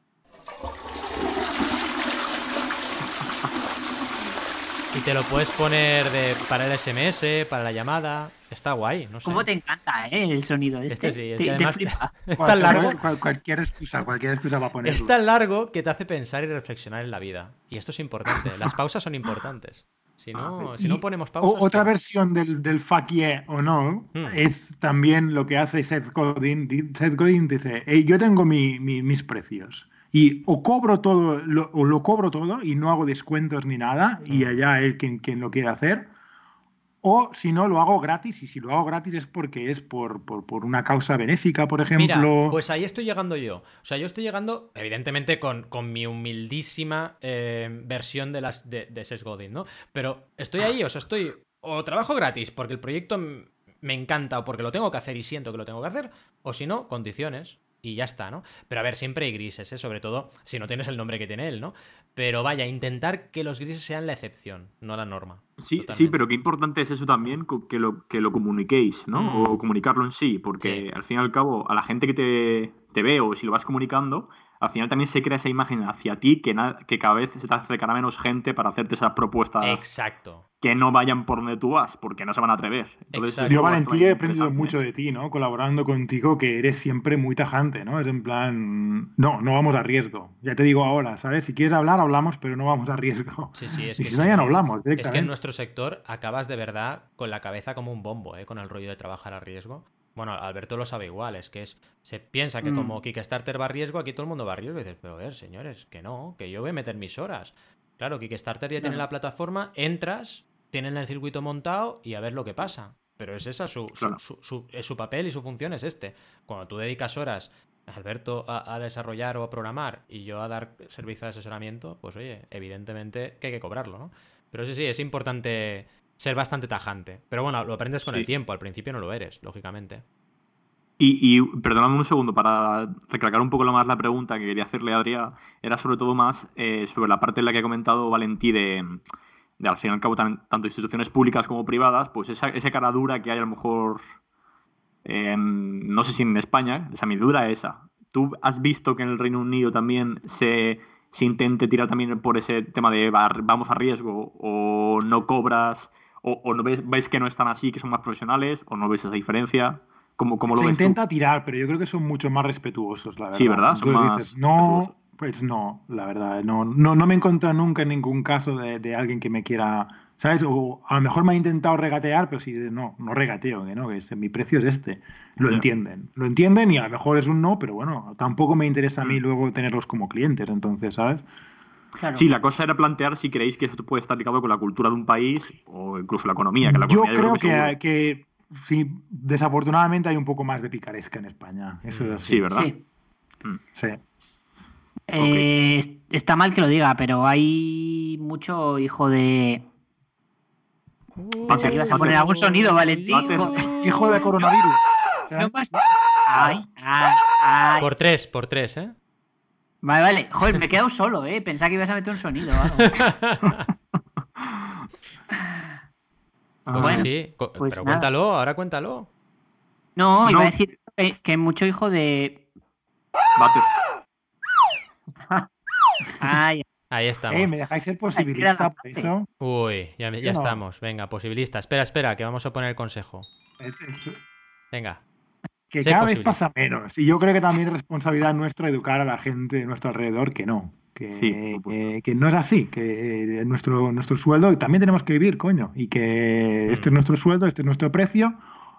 Y te lo puedes poner de, para el SMS, para la llamada. Está guay, no sé. ¿Cómo te encanta, eh, El sonido este. este sí, es, es tan largo. Cualquier excusa, cualquier excusa va a poner. Es tan largo que te hace pensar y reflexionar en la vida. Y esto es importante. Las pausas son importantes. Si no, ah, si no ponemos pausas. otra versión del, del fuck yeah o no hmm. es también lo que hace Seth Godin. Seth Godin dice: Yo tengo mis precios y o cobro todo, lo, o lo cobro todo y no hago descuentos ni nada, y allá él quien, quien lo quiera hacer, o si no, lo hago gratis, y si lo hago gratis es porque es por, por, una causa benéfica, por ejemplo. Mira, pues ahí estoy llegando yo. O sea, yo estoy llegando, evidentemente, con, con mi humildísima eh, versión de las de, de Ses Godin, ¿no? Pero estoy ahí, o sea, estoy. O trabajo gratis porque el proyecto me encanta o porque lo tengo que hacer y siento que lo tengo que hacer, o si no, condiciones. Y ya está, ¿no? Pero a ver, siempre hay grises, ¿eh? Sobre todo si no tienes el nombre que tiene él, ¿no? Pero vaya, intentar que los grises sean la excepción, no la norma. Sí, sí, pero qué importante es eso también, que lo, que lo comuniquéis, ¿no? Mm. O comunicarlo en sí, porque al fin y al cabo, a la gente que te, te ve o si lo vas comunicando, al final también se crea esa imagen hacia ti que, que cada vez se te acercará menos gente para hacerte esas propuestas. Exacto. Que no vayan por donde tú vas, porque no se van a atrever. yo, Valentí, he aprendido mucho de ti, ¿no? Colaborando contigo, que eres siempre muy tajante, ¿no? Es en plan, no, no vamos a riesgo. Ya te digo ahora, ¿sabes? Si quieres hablar, hablamos, pero no vamos a riesgo. Sí, sí, es y que si no, ya no hablamos directamente. Es que en nuestro sector acabas de verdad con la cabeza como un bombo, ¿eh? Con el rollo de trabajar a riesgo. Bueno, Alberto lo sabe igual, es que es, se piensa que como mm. Kickstarter va a riesgo, aquí todo el mundo va a riesgo. Y dices, pero a ver, señores, que no, que yo voy a meter mis horas. Claro, Kickstarter ya tiene la plataforma, entras, tienen el circuito montado y a ver lo que pasa. Pero es esa su, su, es su papel y su función es este. Cuando tú dedicas horas, Alberto, a, a, desarrollar o a programar y yo a dar servicio de asesoramiento, pues oye, evidentemente que hay que cobrarlo, ¿no? Pero sí, sí, es importante ser bastante tajante. Pero bueno, lo aprendes con el tiempo, al principio no lo eres, lógicamente. Y, y perdóname un segundo, para recalcar un poco más la pregunta que quería hacerle a Adrián, era sobre todo más eh, sobre la parte en la que ha comentado Valentí de, al fin y al cabo, tanto instituciones públicas como privadas, pues esa, cara dura que hay a lo mejor, no sé si en España, esa mi dura esa. ¿Tú has visto que en el Reino Unido también se, se intente tirar también por ese tema de vamos a riesgo o no cobras o, no veis, que no están así, que son más profesionales, o no veis esa diferencia. ¿Cómo, cómo lo Se intenta tirar, pero yo creo que son mucho más respetuosos, la verdad. Sí, ¿verdad? Son más no, pues no, la verdad. No, no, no me he encontrado nunca en ningún caso de, de, alguien que me quiera, ¿sabes? O a lo mejor me ha intentado regatear, pero si no, no regateo, que no, que mi precio es este. Lo entienden. Lo entienden y a lo mejor es un no, pero bueno, tampoco me interesa a mí mm. luego tenerlos como clientes, entonces, ¿sabes? Sí, la cosa era plantear si creéis que esto puede estar ligado con la cultura de un país o incluso la economía. Que la yo, creo que, que, sí, desafortunadamente hay un poco más de picaresca en España. Eso Sí, ¿verdad? Sí. Mm. Eh, está mal que lo diga, pero hay mucho hijo de. Pensé que ibas a poner algún sonido, Valentín. Hijo de coronavirus. Por tres, por tres, ¿eh? Vale, vale. Joder, me he quedado solo, ¿eh? Pensaba que ibas a meter un sonido. pues sí, pues pero cuéntalo, ahora cuéntalo. No, iba a decir que, mucho hijo de. Ahí estamos. Eh, ¿Me dejáis ser posibilista por eso? Uy, ya, estamos. Venga, posibilista. Espera, espera, que vamos a poner el consejo. Venga que cada vez pasa menos. Y yo creo que también es responsabilidad nuestra educar a la gente de nuestro alrededor que no. Que, que, no es así, que nuestro, nuestro sueldo también tenemos que vivir, coño, y que este es mm. nuestro sueldo, este es nuestro precio,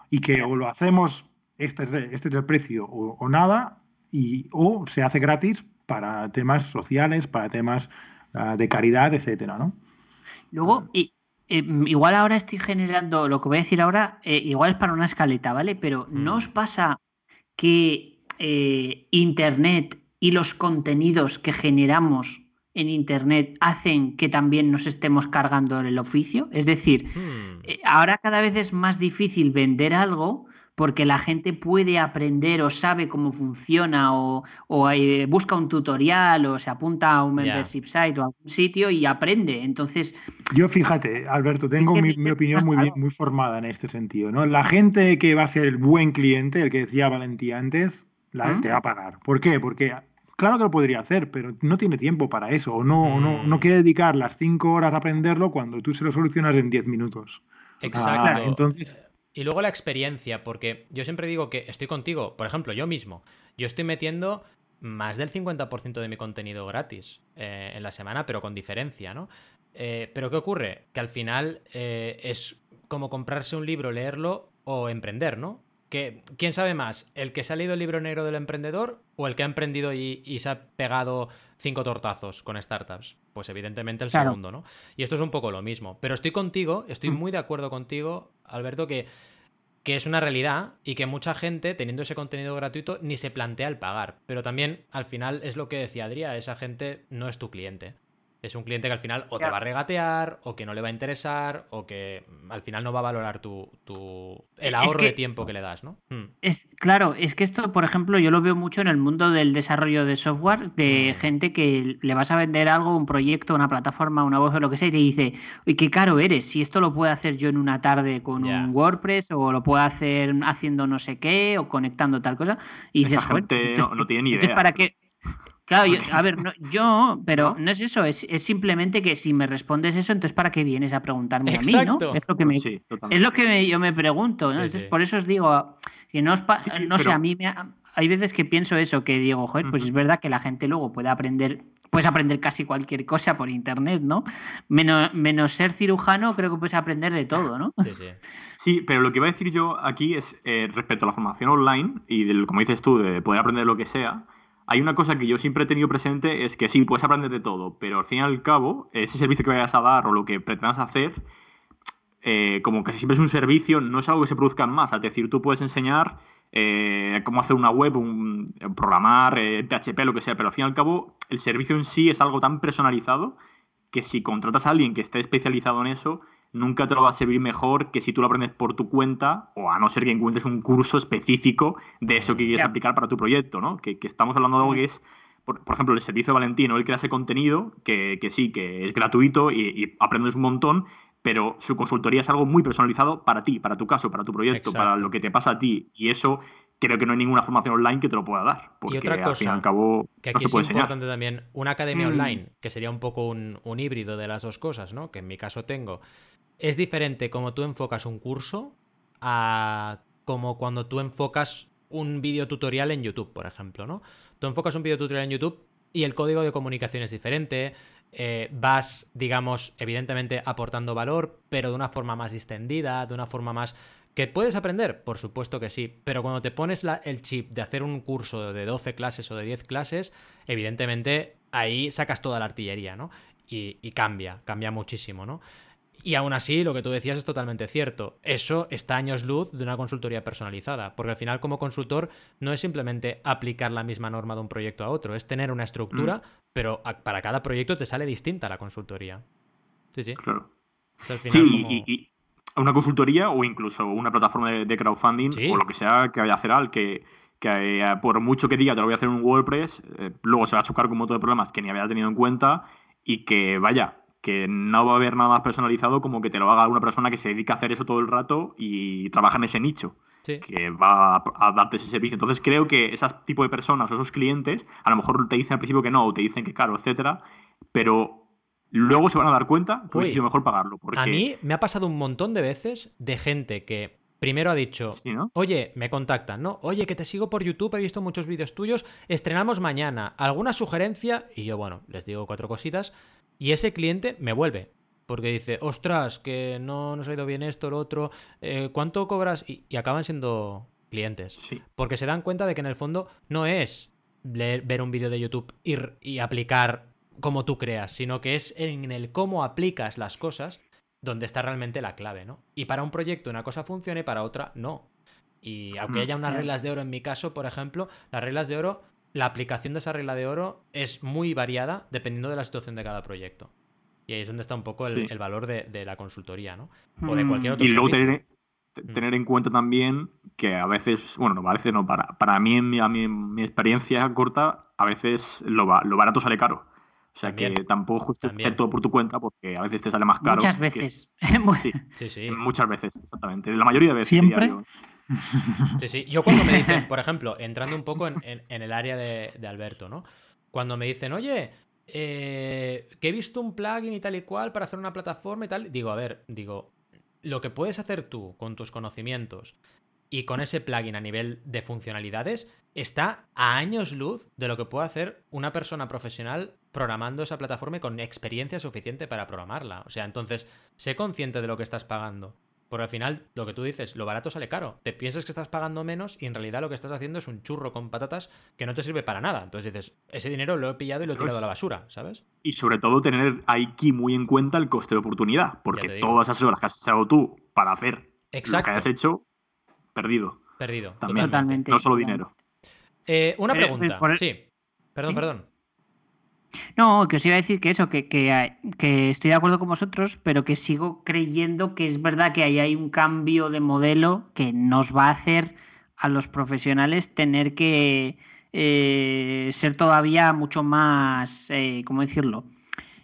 y que o lo hacemos, este es, este es el precio, o, nada, y, o se hace gratis para temas sociales, para temas uh, de caridad, etcétera, ¿no? Luego, y, eh, igual ahora estoy generando, lo que voy a decir ahora, eh, igual es para una escaleta, ¿vale? Pero ¿no mm. os pasa que eh, Internet y los contenidos que generamos en Internet hacen que también nos estemos cargando el oficio? Es decir, hmm. ahora cada vez es más difícil vender algo porque la gente puede aprender o sabe cómo funciona o, eh, busca un tutorial o se apunta a un membership site o a algún sitio y aprende. Entonces. Yo fíjate, Alberto, tengo mi, opinión muy, muy formada en este sentido. ¿no? La gente que va a ser el buen cliente, el que decía Valentía antes, la gente va a pagar. ¿Por qué? Porque claro que lo podría hacer, pero no tiene tiempo para eso, o no, no, no, mm. quiere dedicar las cinco horas a aprenderlo cuando tú se lo solucionas en diez minutos. Exacto. entonces, y luego la experiencia, porque yo siempre digo que estoy contigo, por ejemplo, yo mismo, yo estoy metiendo más del 50% de mi contenido gratis eh, en la semana, pero con diferencia, ¿no? Eh, pero ¿qué ocurre? Que al final eh, es como comprarse un libro, leerlo o emprender, ¿no? Que, ¿Quién sabe más? ¿El que se ha leído el libro negro del emprendedor o el que ha emprendido y, se ha pegado cinco tortazos con startups? Pues evidentemente el segundo, ¿no? Y esto es un poco lo mismo. Pero estoy contigo, estoy mm. muy de acuerdo contigo, Alberto, que, que es una realidad y que mucha gente, teniendo ese contenido gratuito, ni se plantea el pagar. Pero también, al final, es lo que decía Adrián, esa gente no es tu cliente. Es un cliente que al final o te va a regatear, o que no le va a interesar, o que al final no va a valorar tu, el ahorro de tiempo que le das, ¿no? Hmm. Es, claro, es que esto, por ejemplo, yo lo veo mucho en el mundo del desarrollo de software, de hmm. gente que le vas a vender algo, un proyecto, una plataforma, una voz o lo que sea, y te dice, uy, qué caro eres, si esto lo puedo hacer yo en una tarde con un WordPress, o lo puedo hacer haciendo no sé qué, o conectando tal cosa, y dices, gente no, tiene ni idea. ¿Para qué? Claro, a ver, yo, pero no es eso, es, simplemente que si me respondes eso, entonces ¿para qué vienes a preguntarme a mí, no? Es lo que, me, es lo que yo me pregunto, ¿no? entonces, por eso os digo, que no os no sé, a mí me hay veces que pienso eso, que digo, joder, pues es verdad que la gente luego puede aprender, puedes aprender casi cualquier cosa por internet, ¿no? Menos, menos ser cirujano, creo que puedes aprender de todo, ¿no? Sí, sí. Sí, pero lo que iba a decir yo aquí es eh, respecto a la formación online y del, como dices tú, de poder aprender lo que sea hay una cosa que yo siempre he tenido presente, es que sí, puedes aprender de todo, pero al fin y al cabo, ese servicio que vayas a dar o lo que pretendas hacer, eh, como casi siempre es un servicio, no es algo que se produzca en más. Es decir, tú puedes enseñar eh, cómo hacer una web, un, programar, PHP, eh, lo que sea, pero al fin y al cabo, el servicio en sí es algo tan personalizado que si contratas a alguien que esté especializado en eso, nunca te lo va a servir mejor que si tú lo aprendes por tu cuenta o a no ser que encuentres un curso específico de eso que quieres aplicar para tu proyecto, ¿no? Que, estamos hablando de algo que es, por, ejemplo, el servicio de Valentino, él crea ese contenido que, sí, que es gratuito y, aprendes un montón, pero su consultoría es algo muy personalizado para ti, para tu caso, para tu proyecto, para lo que te pasa a ti. Y eso creo que no hay ninguna formación online que te lo pueda dar. Porque y otra cosa, al fin y al cabo, que aquí es importante también, una academia mm. online, que sería un poco un, un, híbrido de las dos cosas, ¿no? Que en mi caso tengo, es diferente como tú enfocas un curso a como cuando tú enfocas un video tutorial en YouTube, por ejemplo, ¿no? Tú enfocas un video tutorial en YouTube y el código de comunicación es diferente, eh, vas, digamos, evidentemente aportando valor, pero de una forma más extendida, de una forma más... ¿Que puedes aprender? Por supuesto que sí, pero cuando te pones el chip de hacer un curso de 12 clases o de 10 clases, evidentemente ahí sacas toda la artillería, ¿no? Y, y cambia, cambia muchísimo, ¿no? Y aún así, lo que tú decías es totalmente cierto. Eso está años luz de una consultoría personalizada, porque al final como consultor no es simplemente aplicar la misma norma de un proyecto a otro, es tener una estructura, mm. pero para cada proyecto te sale distinta la consultoría. Sí, sí. Claro. sí, y, una consultoría o incluso una plataforma de, crowdfunding o lo que sea que vaya a hacer al que, que eh, por mucho que diga te lo voy a hacer en un WordPress, eh, luego se va a chocar con un montón de problemas que ni había tenido en cuenta y que vaya, que no va a haber nada más personalizado como que te lo haga una persona que se dedica a hacer eso todo el rato y trabaja en ese nicho. que va a, darte ese servicio. Entonces creo que ese tipo de personas o esos clientes a lo mejor te dicen al principio que no, o te dicen que caro, etcétera, pero luego se van a dar cuenta que es mejor pagarlo. A mí me ha pasado un montón de veces de gente que primero ha dicho, oye, me contactan, ¿no? Oye, que te sigo por YouTube, he visto muchos vídeos tuyos, estrenamos mañana, ¿alguna sugerencia? Y yo, bueno, les digo cuatro cositas y ese cliente me vuelve. Porque dice, ostras, que no nos ha ido bien esto, lo otro, eh, ¿cuánto cobras? Y, acaban siendo clientes. Porque se dan cuenta de que en el fondo no es ver un vídeo de YouTube ir y aplicar como tú creas, sino que es en el cómo aplicas las cosas donde está realmente la clave, ¿no? Y para un proyecto una cosa funcione, para otra no. Y aunque mm, haya unas reglas de oro en mi caso, por ejemplo, las reglas de oro la aplicación de esa regla de oro es muy variada dependiendo de la situación de cada proyecto. Y ahí es donde está un poco el, valor de, la consultoría, ¿no? O de cualquier otro Y luego tener, mm. tener, en cuenta también que a veces, bueno, no, a veces no, para, para mí, en mi, a mi, experiencia corta, a veces lo, lo barato sale caro. O sea que tampoco justo hacer todo por tu cuenta porque a veces te sale más caro. Muchas veces. sí, sí, sí, Muchas veces, exactamente. La mayoría de veces. Siempre. Sí, sí. Yo cuando me dicen, por ejemplo, entrando un poco en, el área de, Alberto, ¿no? Cuando me dicen, oye, eh, que he visto un plugin y tal y cual para hacer una plataforma y tal, digo, a ver, digo, lo que puedes hacer tú con tus conocimientos y con ese plugin a nivel de funcionalidades está a años luz de lo que puede hacer una persona profesional programando esa plataforma y con experiencia suficiente para programarla. O sea, entonces, sé consciente de lo que estás pagando. Porque al final, lo que tú dices, lo barato sale caro. Te piensas que estás pagando menos y en realidad lo que estás haciendo es un churro con patatas que no te sirve para nada. Entonces dices, ese dinero lo he pillado y lo he tirado a la basura, ¿sabes? Y sobre todo tener aquí muy en cuenta el coste de oportunidad. Porque todas esas horas que has echado tú para hacer lo que hayas hecho, perdido. Perdido. Totalmente. No solo dinero. Eh, una eh, pregunta. Sí. Perdón, perdón. No, que os iba a decir que eso, que, que, estoy de acuerdo con vosotros, pero que sigo creyendo que es verdad que ahí hay un cambio de modelo que nos va a hacer a los profesionales tener que eh, ser todavía mucho más, eh, ¿cómo decirlo?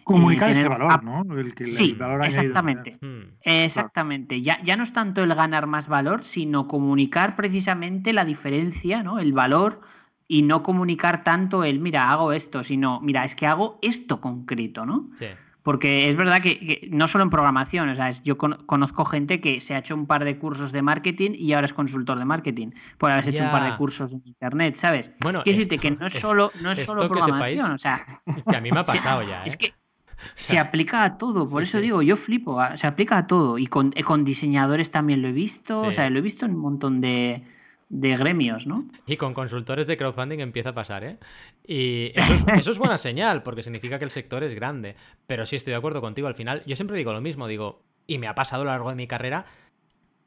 Comunicar ese valor, ¿no? sí, exactamente. Hmm. Exactamente. Ya, ya no es tanto el ganar más valor, sino comunicar precisamente la diferencia, ¿no? El valor y no comunicar tanto el, mira, hago esto, sino, mira, es que hago esto concreto, ¿no? Sí. Porque es verdad que, no solo en programación, o sea, yo conozco gente que se ha hecho un par de cursos de marketing y ahora es consultor de marketing por haberse hecho un par de cursos en internet, ¿sabes? Bueno, Quiero decirte que no es solo, no es solo programación, o sea. Que a mí me ha pasado ya. ¿eh? Es que se aplica a todo, por eso digo, yo flipo, se aplica a todo. Y con, con diseñadores también lo he visto, o sea, lo he visto en un montón de, de gremios, ¿no? Y con consultores de crowdfunding empieza a pasar, ¿eh? Y eso es, buena señal, porque significa que el sector es grande. Pero sí estoy de acuerdo contigo, al final, yo siempre digo lo mismo, digo, y me ha pasado a lo largo de mi carrera,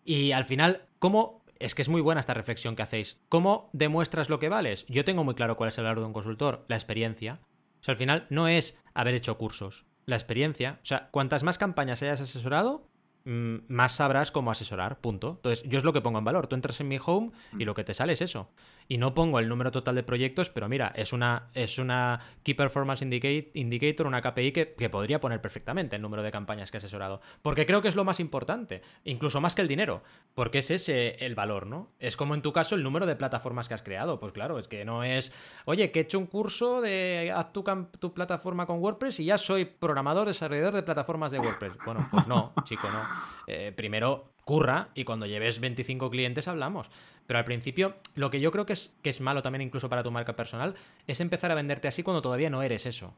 y al final, ¿cómo es que es muy buena esta reflexión que hacéis. ¿Cómo demuestras lo que vales? Yo tengo muy claro cuál es el valor de un consultor, la experiencia. O sea, al final no es haber hecho cursos, la experiencia. O sea, cuantas más campañas hayas asesorado, más sabrás cómo asesorar, punto. Entonces, yo es lo que pongo en valor. Tú entras en mi home y lo que te sale es eso y no pongo el número total de proyectos, pero mira, es una, es una Key Performance Indicator, una KPI que, podría poner perfectamente el número de campañas que he asesorado. Porque creo que es lo más importante, incluso más que el dinero, porque es ese el valor, ¿no? Es como en tu caso el número de plataformas que has creado. Pues claro, es que no es, oye, que he hecho un curso de haz tu, tu plataforma con WordPress y ya soy programador, desarrollador de plataformas de WordPress. Bueno, pues no, chico, no. Eh, primero curra y cuando lleves 25 clientes hablamos. Pero al principio, lo que yo creo que es, que es malo también incluso para tu marca personal es empezar a venderte así cuando todavía no eres eso.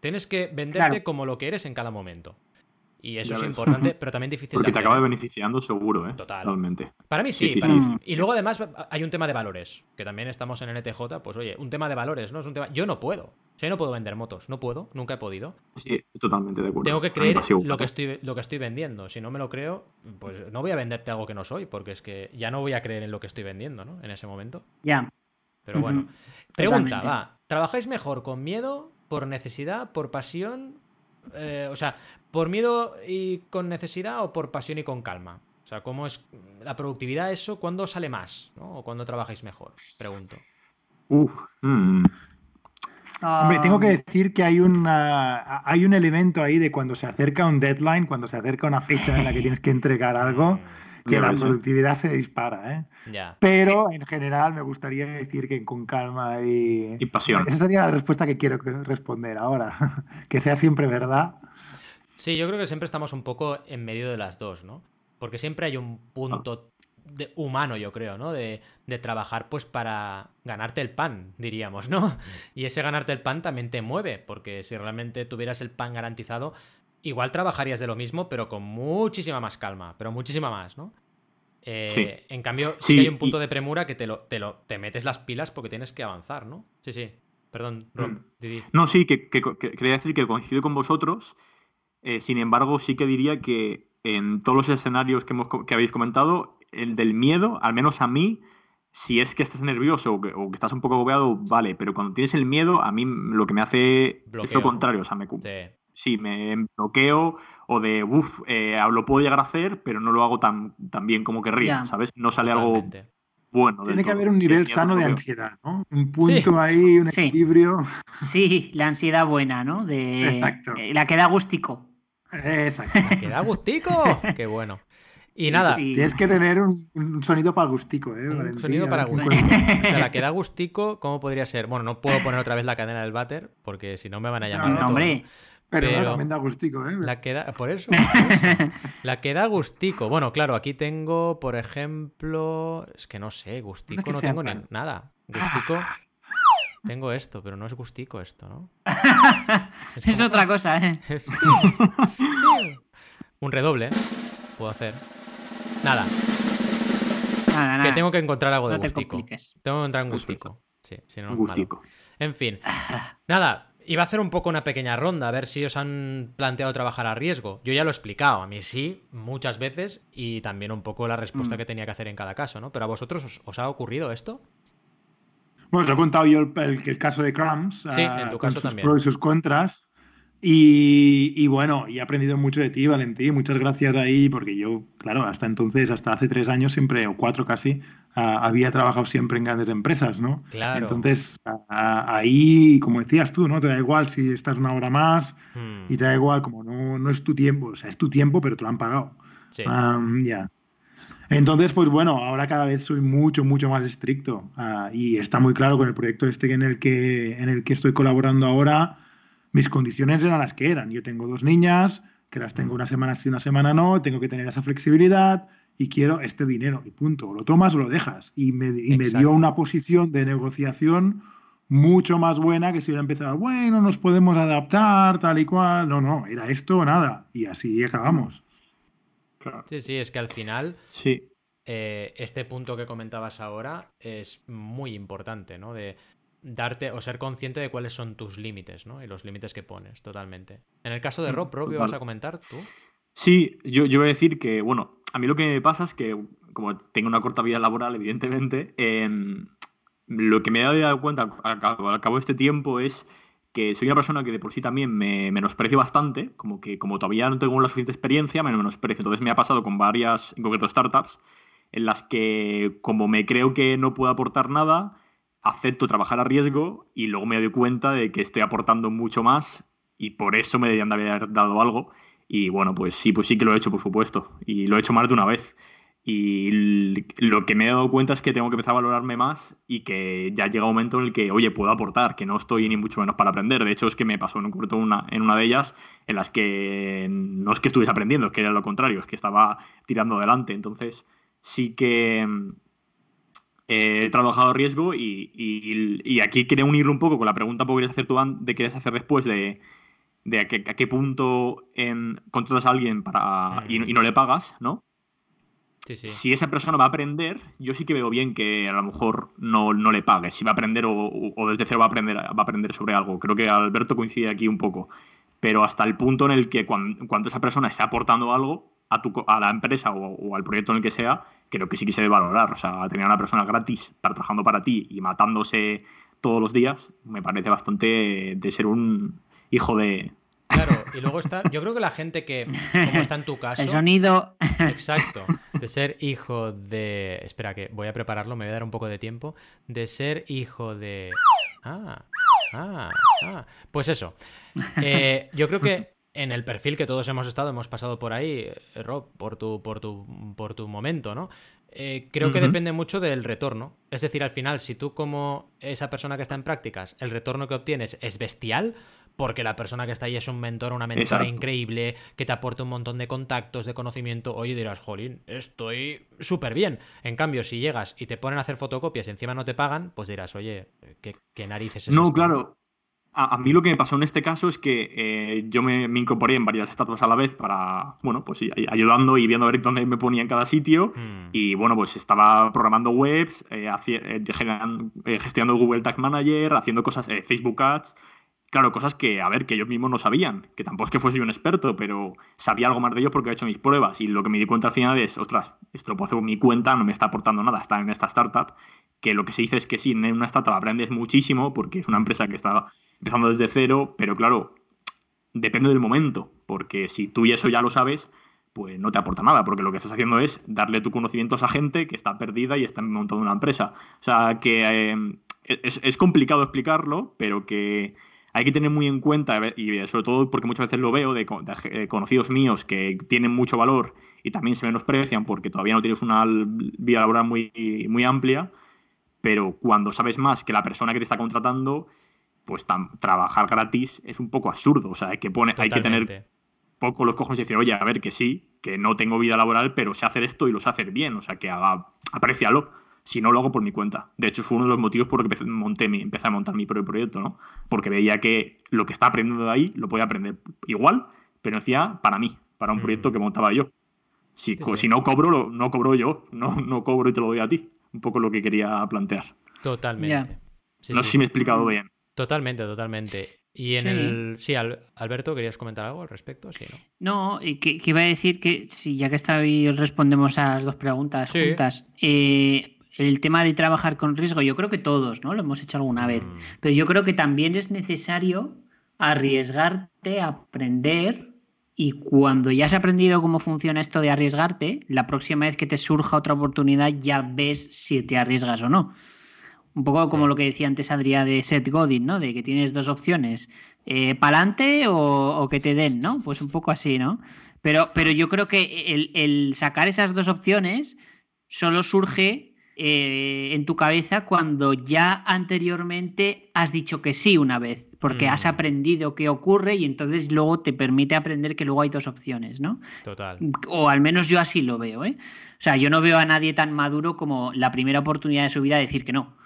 Tienes que venderte como lo que eres en cada momento. Y eso es importante, pero también difícil. Porque te acaba beneficiando seguro, ¿eh? Totalmente. Para mí sí. Y luego además hay un tema de valores, que también estamos en NTJ, pues oye, un tema de valores, ¿no? Es un tema... Yo no puedo. O sea, yo no puedo vender motos, no puedo, nunca he podido. Sí, totalmente de acuerdo. Tengo que creer lo que, estoy, lo que estoy vendiendo. Si no me lo creo, pues no voy a venderte algo que no soy, porque es que ya no voy a creer en lo que estoy vendiendo, ¿no? En ese momento. Ya. Pero bueno. Pregunta, va. ¿Trabajáis mejor con miedo, por necesidad, por pasión? Eh, o sea, ¿Por miedo y con necesidad o por pasión y con calma? O sea, ¿cómo es la productividad eso? ¿Cuándo sale más? ¿no? ¿O cuándo trabajáis mejor? Pregunto. Uf. Mm. Hombre, tengo que decir que hay, una, hay un elemento ahí de cuando se acerca un deadline, cuando se acerca una fecha en la que tienes que entregar algo, mm. que la productividad se dispara. ¿eh? Pero en general me gustaría decir que con calma y... Y pasión. Esa sería la respuesta que quiero responder ahora. que sea siempre verdad. Sí, yo creo que siempre estamos un poco en medio de las dos, ¿no? Porque siempre hay un punto de, humano, yo creo, ¿no? De, de, trabajar pues para ganarte el pan, diríamos, ¿no? Y ese ganarte el pan también te mueve, porque si realmente tuvieras el pan garantizado, igual trabajarías de lo mismo, pero con muchísima más calma, pero muchísima más, ¿no? Eh, en cambio, sí, hay un punto de premura que te lo, te lo te metes las pilas porque tienes que avanzar, ¿no? Sí, sí. Perdón, Rob, mm. Didi. No, sí, que, quería decir que coincido con vosotros eh, sin embargo, sí que diría que en todos los escenarios que, hemos, que habéis comentado, el del miedo, al menos a mí, si es que estás nervioso o que, estás un poco agobiado, vale, pero cuando tienes el miedo, a mí lo que me hace es lo contrario, o sea, me, sí. me bloqueo o de, uff, eh, lo puedo llegar a hacer, pero no lo hago tan, tan bien como querría, ¿sabes? No sale algo bueno. Tiene que haber un nivel sano de ansiedad, ¿no? Un punto ahí, un equilibrio. Sí, la ansiedad buena, ¿no? De, Exacto. Eh, la que da gustico. Exacto. ¡Queda gustico! ¡Qué bueno! Y nada. Tienes que tener un, sonido para gustico, ¿eh? Un sonido para gustico. la que da gustico, ¿cómo podría ser? Bueno, no puedo poner otra vez la cadena del váter, porque si no me van a llamar. No, hombre. Pero, también da gustico, ¿eh? La que por, eso, La que da gustico. Bueno, claro, aquí tengo, por ejemplo. Es que no sé, gustico no, tengo ni nada. Gustico. Tengo esto, pero no es gustico esto, ¿no? Es, otra cosa, ¿eh? Un redoble, ¿eh? Puedo hacer. Nada. Nada, nada. Que tengo que encontrar algo de gustico. Tengo que encontrar un gustico. Sí, si no, gustico. En fin. Nada, Iba a hacer un poco una pequeña ronda, a ver si os han planteado trabajar a riesgo. Yo ya lo he explicado, a mí sí, muchas veces, y también un poco la respuesta mm. que tenía que hacer en cada caso, ¿no? Pero a vosotros os ha ocurrido esto? Bueno, os he contado yo el, caso de Crumbs. Sí, en tu caso sus pros y sus contras. Y, bueno, y he aprendido mucho de ti, Valentín. Muchas gracias ahí, porque yo, claro, hasta entonces, hasta hace tres años siempre, o cuatro casi, había trabajado siempre en grandes empresas, ¿no? Claro. Entonces, ahí, como decías tú, ¿no? Te da igual si estás una hora más hmm. y te da igual, como no, no es tu tiempo, o sea, es tu tiempo, pero te lo han pagado. Sí. ya. Entonces, pues bueno, ahora cada vez soy mucho, mucho más estricto ah, y está muy claro con el proyecto este en el que, en el que estoy colaborando ahora mis condiciones eran las que eran. Yo tengo dos niñas, que las tengo una semana sí, una semana no, tengo que tener esa flexibilidad y quiero este dinero y punto. lo tomas o lo dejas. Y me, dio una posición de negociación mucho más buena que si hubiera empezado, bueno, nos podemos adaptar, tal y cual. No, no, era esto o nada. Y así acabamos. Sí, sí, es que al final sí. Eh, este punto que comentabas ahora es muy importante, ¿no? De darte o ser consciente de cuáles son tus límites, ¿no? Y los límites que pones, totalmente. En el caso de mm, Rob, Rob, vas a comentar tú? Sí, yo, yo voy a decir que, bueno, a mí lo que me pasa es que, como tengo una corta vida laboral, evidentemente, em, lo que me he dado cuenta al cabo de este tiempo es que soy una persona que de por sí también me menosprecio bastante, como que como todavía no tengo la suficiente experiencia, me menosprecio. Entonces me ha pasado con varias, en concreto startups, en las que como me creo que no puedo aportar nada, acepto trabajar a riesgo y luego me doy cuenta de que estoy aportando mucho más y por eso me deberían de haber dado algo. Y bueno, pues sí, pues sí que lo he hecho, por supuesto. Y lo he hecho más de una vez. Y lo que me he dado cuenta es que tengo que empezar a valorarme más y que ya llega un momento en el que, oye, puedo aportar, que no estoy ni mucho menos para aprender. De hecho, es que me pasó en concreto una, en una de ellas en las que no es que estuviese aprendiendo, es que era lo contrario, es que estaba tirando adelante. Entonces, sí que he trabajado a riesgo y, aquí quería unirlo un poco con la pregunta que querías hacer tú de qué hacer después de, a, qué, punto en, contratas a alguien para, y, no le pagas, ¿no? Si esa persona va a aprender, yo sí que veo bien que a lo mejor no, no le pagues. Si va a aprender o, desde cero va a aprender, va a aprender sobre algo. Creo que Alberto coincide aquí un poco. Pero hasta el punto en el que cuando, esa persona está aportando algo, a, tu, a la empresa o, al proyecto en el que sea, creo que sí que se debe valorar. O sea, tener a una persona gratis trabajando para ti y matándose todos los días, me parece bastante de ser un hijo de. Claro, y luego está. Yo creo que la gente que, como está en tu caso. El sonido. Exacto. De ser hijo de. Espera, que voy a prepararlo, me voy a dar un poco de tiempo. De ser hijo de. Ah, ah, ah. Pues eso. Eh, yo creo que en el perfil que todos hemos estado, hemos pasado por ahí, eh, Rob, por tu, por tu, por tu momento, ¿no? Eh, creo que depende mucho del retorno. Es decir, al final, si tú como esa persona que está en prácticas, el retorno que obtienes es bestial, porque la persona que está ahí es un mentor, una mentora increíble, que te aporta un montón de contactos, de conocimiento, oye, dirás, jolín, estoy súper bien. En cambio, si llegas y te ponen a hacer fotocopias y encima no te pagan, pues dirás, oye, ¿qué, narices es No, claro. A, mí lo que me pasó en este caso es que eh, yo me, incorporé en varias estatuas a la vez para, bueno, pues ayudando y viendo a ver dónde me ponía en cada sitio. Hmm. Y bueno, pues estaba programando webs, eh, eh, gestionando Google Tag Manager, haciendo cosas, Facebook Ads. Claro, cosas que, a ver, que ellos mismos no sabían, que tampoco es que fuese yo un experto, pero sabía algo más de ellos porque he hecho mis pruebas. Y lo que me di cuenta al final es, ostras, esto lo puedo hacer mi cuenta, no me está aportando nada, está en esta startup. Que lo que se dice es que sí, en una startup aprendes muchísimo porque es una empresa que está empezando desde cero, pero claro, depende del momento, porque si tú y eso ya lo sabes, pues no te aporta nada, porque lo que estás haciendo es darle tu conocimiento a esa gente que está perdida y está montando una empresa. O sea, que eh, es, complicado explicarlo, pero que hay que tener muy en cuenta, y sobre todo porque muchas veces lo veo de, conocidos míos que tienen mucho valor y también se menosprecian porque todavía no tienes una vida laboral muy, muy amplia, pero cuando sabes más que la persona que te está contratando pues trabajar gratis es un poco absurdo. O sea, hay que, pone, hay que tener poco los cojones y decir, oye, a ver, que sí, que no tengo vida laboral, pero sé hacer esto y lo sé hacer bien. O sea, que haga, aprecialo. Si no, lo hago por mi cuenta. De hecho, fue uno de los motivos por los que monté mi, empecé a montar mi propio proyecto, ¿no? Porque veía que lo que está aprendiendo de ahí lo podía aprender igual, pero decía para mí, para un proyecto mm. que montaba yo. Si, si no cobro, no cobro yo, no, no cobro y te lo doy a ti. Un poco lo que quería plantear. Totalmente. no sé si me he explicado bien. Totalmente, totalmente. Y en el. Sí, Alberto, ¿querías comentar algo al respecto? Sí, ¿no? No, que, iba a decir que, sí, ya que está ahí respondemos a las dos preguntas juntas. Eh, el tema de trabajar con riesgo, yo creo que todos, ¿no? Lo hemos hecho alguna vez. Mm. Pero yo creo que también es necesario arriesgarte aprender y cuando ya has aprendido cómo funciona esto de arriesgarte, la próxima vez que te surja otra oportunidad ya ves si te arriesgas o no. Un poco como lo que decía antes Adrián de Seth Godin, ¿no? De que tienes dos opciones, eh, pa'lante o, que te den, ¿no? Pues un poco así, ¿no? Pero, pero yo creo que el, el sacar esas dos opciones solo surge eh, en tu cabeza cuando ya anteriormente has dicho que sí una vez, porque has mm. aprendido qué ocurre y entonces luego te permite aprender que luego hay dos opciones, ¿no? Total. O al menos yo así lo veo, ¿eh? O sea, yo no veo a nadie tan maduro como la primera oportunidad de su vida decir que no.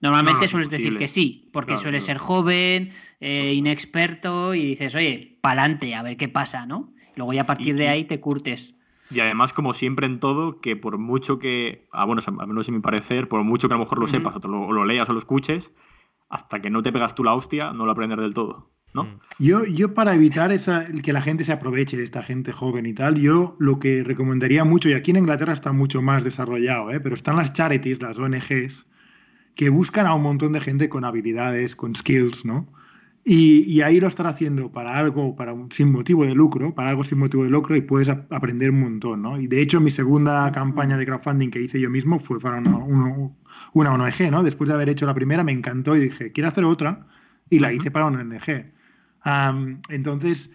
Normalmente sueles decir que sí, porque suele ser joven, eh, inexperto y dices, oye, pa'lante, a ver qué pasa, ¿no? Luego ya a partir de ahí te curtes. Y además, como siempre en todo, que por mucho que, ah, bueno, a menos en mi parecer, por mucho que a lo mejor lo sepas o lo, leas o lo escuches, hasta que no te pegas tú la hostia, no lo aprendes del todo. ¿no? Mm. Yo, yo para evitar esa, que la gente se aproveche de esta gente joven y tal, yo lo que recomendaría mucho, y aquí en Inglaterra está mucho más desarrollado, ¿eh? pero están las charities, las ONGs, que buscan a un montón de gente con habilidades, con skills, ¿no? Y, ahí lo están haciendo para algo, para un, sin motivo de lucro, para algo sin motivo de lucro y puedes aprender un montón, ¿no? Y de hecho mi segunda campaña de crowdfunding que hice yo mismo fue para una, una, ONG, ¿no? Después de haber hecho la primera me encantó y dije, quiero hacer otra y la hice para una ONG. entonces,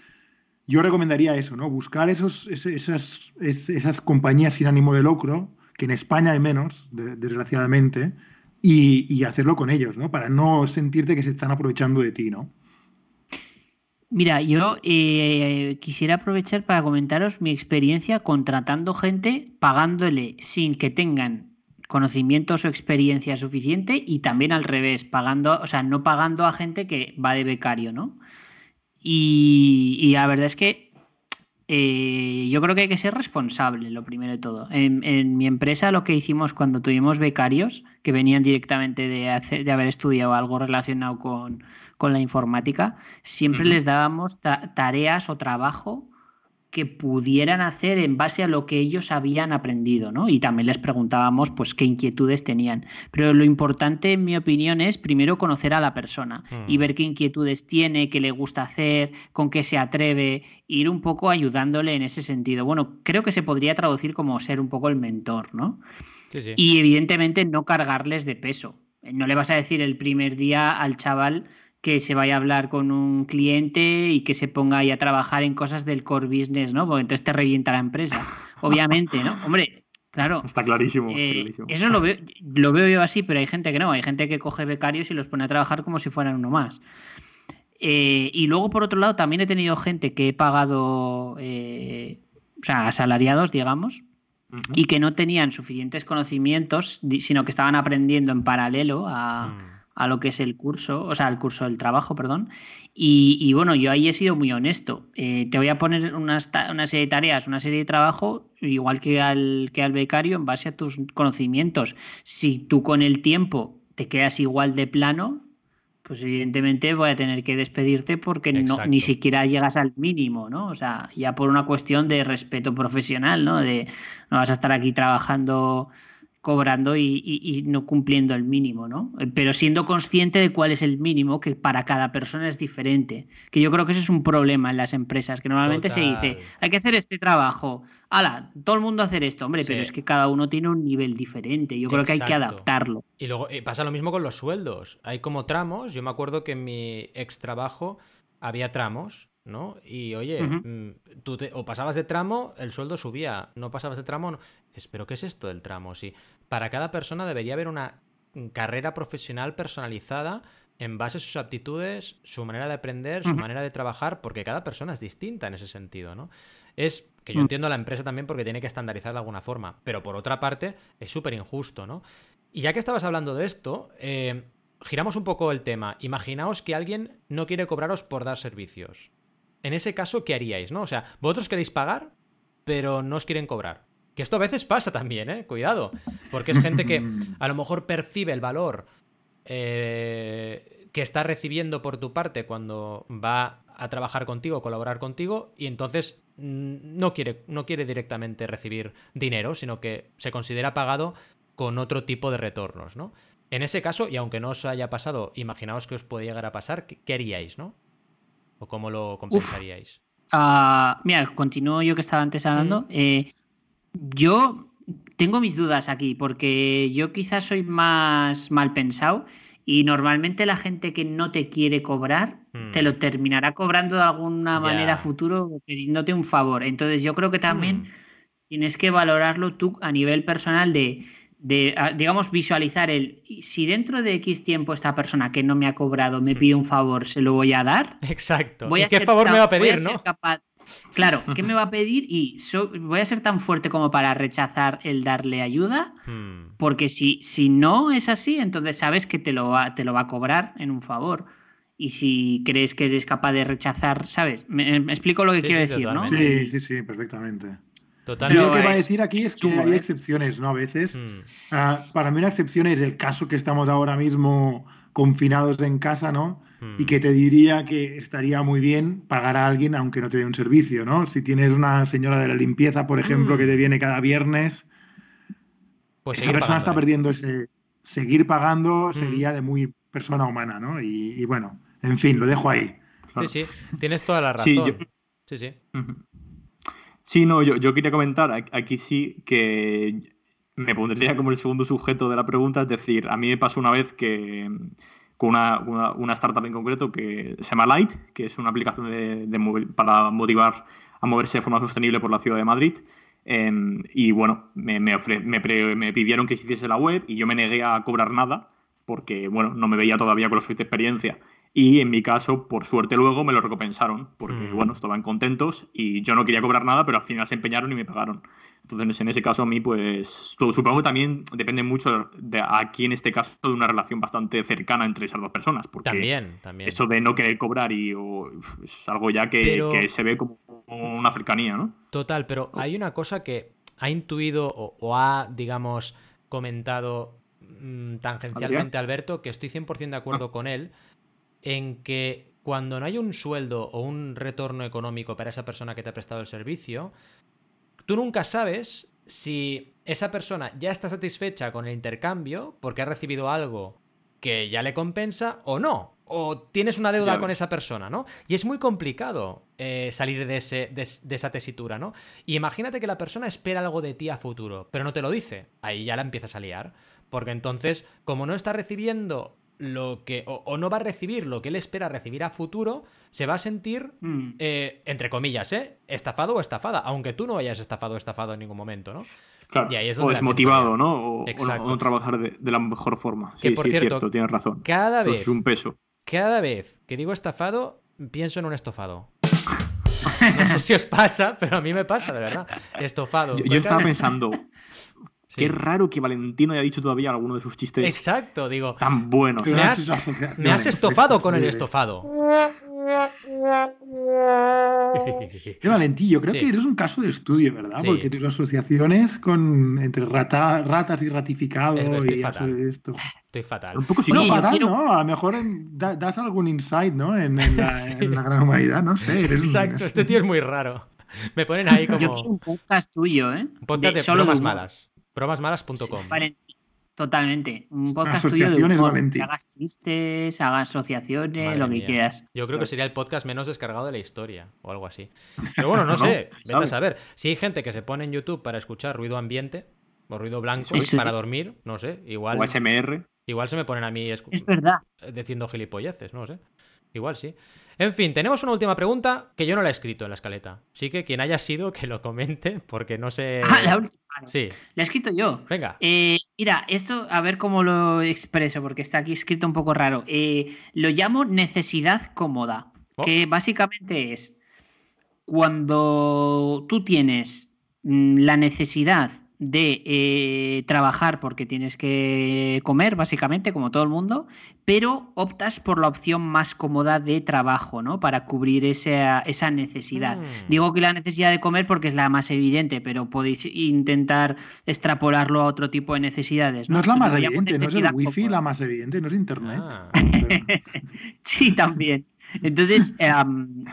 yo recomendaría eso, ¿no? Buscar esos, esas, esas compañías sin ánimo de lucro, que en España hay menos, desgraciadamente, y, y, hacerlo con ellos, ¿no? Para no sentirte que se están aprovechando de ti, ¿no? Mira, yo eh, quisiera aprovechar para comentaros mi experiencia contratando gente, pagándole sin que tengan conocimientos o experiencia suficiente y también al revés, pagando, o sea, no pagando a gente que va de becario, ¿no? Y, la verdad es que eh, yo creo que hay que ser responsable, lo primero de todo. En, mi empresa lo que hicimos cuando tuvimos becarios que venían directamente de haber estudiado algo relacionado con, con la informática, siempre les dábamos tareas o trabajo que pudieran hacer en base a lo que ellos habían aprendido, ¿no? Y también les preguntábamos, pues, qué inquietudes tenían. Pero lo importante, en mi opinión, es primero conocer a la persona y mm. ver qué inquietudes tiene, qué le gusta hacer, con qué se atreve, ir un poco ayudándole en ese sentido. Bueno, creo que se podría traducir como ser un poco el mentor, ¿no? Y evidentemente no cargarles de peso. No le vas a decir el primer día al chaval que se vaya a hablar con un cliente y que se ponga ahí a trabajar en cosas del core business, ¿no? Porque entonces te revienta la empresa. Obviamente, ¿no? Hombre, claro. Está clarísimo. Eh, eso lo veo, lo veo yo así, pero hay gente que no. Hay gente que coge becarios y los pone a trabajar como si fueran uno más. Eh, y luego, por otro lado, también he tenido gente que he pagado, eh, o sea, asalariados, digamos, y que no tenían suficientes conocimientos, sino que estaban aprendiendo en paralelo a. Mm a lo que es el curso, o sea, el curso del trabajo, perdón. Y, bueno, yo ahí he sido muy honesto. Eh, te voy a poner una serie de tareas, una serie de trabajo, igual que al, que al becario, en base a tus conocimientos. Si tú con el tiempo te quedas igual de plano, pues evidentemente voy a tener que despedirte porque no, ni siquiera llegas al mínimo, ¿no? O sea, ya por una cuestión de respeto profesional, ¿no? De no vas a estar aquí trabajando cobrando y, no cumpliendo el mínimo, ¿no? Pero siendo consciente de cuál es el mínimo, que para cada persona es diferente. Que yo creo que ese es un problema en las empresas, que normalmente se dice, hay que hacer este trabajo, ala, todo el mundo hacer esto, hombre, pero es que cada uno tiene un nivel diferente, yo creo que hay que adaptarlo. Y luego eh, pasa lo mismo con los sueldos, hay como tramos, yo me acuerdo que en mi ex trabajo había tramos ¿no? Y oye, mm, tú o pasabas de tramo, el sueldo subía, no pasabas de tramo, no. dices, pero ¿qué es esto del tramo? Sí, para cada persona debería haber una carrera profesional personalizada en base a sus aptitudes, su manera de aprender, su manera de trabajar, porque cada persona es distinta en ese sentido, ¿no? Es que yo mm. entiendo a la empresa también porque tiene que estandarizar de alguna forma, pero por otra parte es súper injusto, ¿no? Y ya que estabas hablando de esto, eh, giramos un poco el tema. Imaginaos que alguien no quiere cobraros por dar servicios en ese caso, ¿qué haríais? ¿No? O sea, vosotros queréis pagar, pero no os quieren cobrar. Que esto a veces pasa también, ¿eh? Cuidado. Porque es gente que a lo mejor percibe el valor eh, que está recibiendo por tu parte cuando va a trabajar contigo, colaborar contigo, y entonces no quiere, no quiere directamente recibir dinero, sino que se considera pagado con otro tipo de retornos, ¿no? En ese caso, y aunque no os haya pasado, imaginaos que os puede llegar a pasar, ¿qué haríais, no? ¿O cómo lo compensaríais? Ah, mira, continúo yo que estaba antes hablando. Eh, yo tengo mis dudas aquí, porque yo quizás soy más mal pensado y normalmente la gente que no te quiere cobrar te lo terminará cobrando de alguna manera futuro pidiéndote un favor. Entonces yo creo que también mm. tienes que valorarlo tú a nivel personal de de, digamos, visualizar el, si dentro de X tiempo esta persona que no me ha cobrado me pide un favor, se lo voy a dar. Exacto. Voy ¿Y qué favor me va a pedir, no? Claro, ¿qué me va a pedir? Y voy a ser tan fuerte como para rechazar el darle ayuda, hmm. porque si, si no es así, entonces sabes que te lo, va, te lo va a cobrar en un favor. Y si crees que eres capaz de rechazar, ¿sabes? Me, explico lo que quiero decir, ¿no? Sí, sí, sí, perfectamente. Lo que va a decir aquí es, que hay ¿eh? excepciones, ¿no? A veces. Hmm. Ah, para mí una excepción es el caso que estamos ahora mismo confinados en casa, ¿no? Y hmm. que te diría que estaría muy bien pagar a alguien aunque no te dé un servicio, ¿no? Si tienes una señora de la limpieza, por ejemplo, que te hmm. viene cada viernes, pues esa persona está perdiendo ese... Seguir pagando sería de muy persona humana, ¿no? Y, bueno, en fin, lo dejo ahí. Sí, sí, tienes toda la razón. Sí, sí. Sí, no, yo, quería comentar aquí sí que me pondría como el segundo sujeto de la pregunta, es decir, a mí me pasó una vez que con una, startup en concreto que se llama Light, que es una aplicación de, para motivar a moverse de forma sostenible por la ciudad de Madrid. Em, y bueno, me, me, me, pidieron que hiciese la web y yo me negué a cobrar nada porque, bueno, no me veía todavía con la suficiente experiencia. Y en mi caso, por suerte luego me lo recompensaron, porque mm. bueno, estaban contentos y yo no quería cobrar nada, pero al final se empeñaron y me pagaron. Entonces, en ese caso, a mí, pues, supongo que también depende mucho de aquí, en este caso, de una relación bastante cercana entre esas dos personas. Porque también, también. Eso de no querer cobrar y es algo ya que, se ve como una cercanía, ¿no? Total, pero hay una cosa que ha intuido o, ha, digamos, comentado mm, tangencialmente Alberto, que estoy 100% de acuerdo ah. con él, en que cuando no hay un sueldo o un retorno económico para esa persona que te ha prestado el servicio, tú nunca sabes si esa persona ya está satisfecha con el intercambio porque ha recibido algo que ya le compensa o no. O tienes una deuda con esa persona, ¿no? Y es muy complicado eh, salir de, ese, de, esa tesitura, ¿no? Y imagínate que la persona espera algo de ti a futuro, pero no te lo dice. Ahí ya la empiezas a liar. Porque entonces, como no está recibiendo lo que. O, no va a recibir lo que él espera recibir a futuro, se va a sentir, mm. eh, entre comillas, ¿eh? Estafado o estafada, aunque tú no hayas estafado o estafado en ningún momento, ¿no? Claro, o desmotivado, ¿no? O, no trabajar de, la mejor forma. Que por cierto, tienes razón. Cada vez. Es un peso. Cada vez que digo estafado, pienso en un estofado. No sé si os pasa, pero a mí me pasa, de verdad. Estofado. Yo, estaba pensando, Qué raro que Valentino haya dicho todavía alguno de sus chistes. Exacto, digo. Tan buenos. Me has, estofado con el estofado. Qué Valentín, creo que eres un caso de estudio, ¿verdad? Porque tus asociaciones con entre ratas y ratificado y fatal. esto. Estoy fatal. Un poco no fatal, ¿no? A lo mejor das algún insight, ¿no? En, la, gran humanidad, no sé. Exacto, este tío es muy raro. Me ponen ahí como. Yo quiero un podcast tuyo, ¿eh? Un podcast de, solo bromas malas. Bromasmalas.com. Totalmente. Un podcast tuyo de que hagas chistes, hagas asociaciones, lo que quieras. Yo creo que sería el podcast menos descargado de la historia o algo así. Pero bueno, no, sé, vete a saber. Si hay gente que se pone en YouTube para escuchar ruido ambiente o ruido blanco para dormir, no sé, igual. O SMR. Igual se me ponen a mí es verdad. diciendo gilipolleces, no sé. Igual sí. En fin, tenemos una última pregunta que yo no la he escrito en la escaleta. Así que quien haya sido, que lo comente, porque no sé. Ah, la última. Sí. La he escrito yo. Venga. Eh, mira, esto, a ver cómo lo expreso, porque está aquí escrito un poco raro. Eh, lo llamo necesidad cómoda, oh. que básicamente es cuando tú tienes mm, la necesidad de eh, trabajar porque tienes que comer, básicamente, como todo el mundo, pero optas por la opción más cómoda de trabajo, ¿no? Para cubrir esa, esa necesidad. Mm. Digo que la necesidad de comer porque es la más evidente, pero podéis intentar extrapolarlo a otro tipo de necesidades. No, es la más evidente, no es el wifi la más evidente, no es internet. Ah. sí, también. Entonces,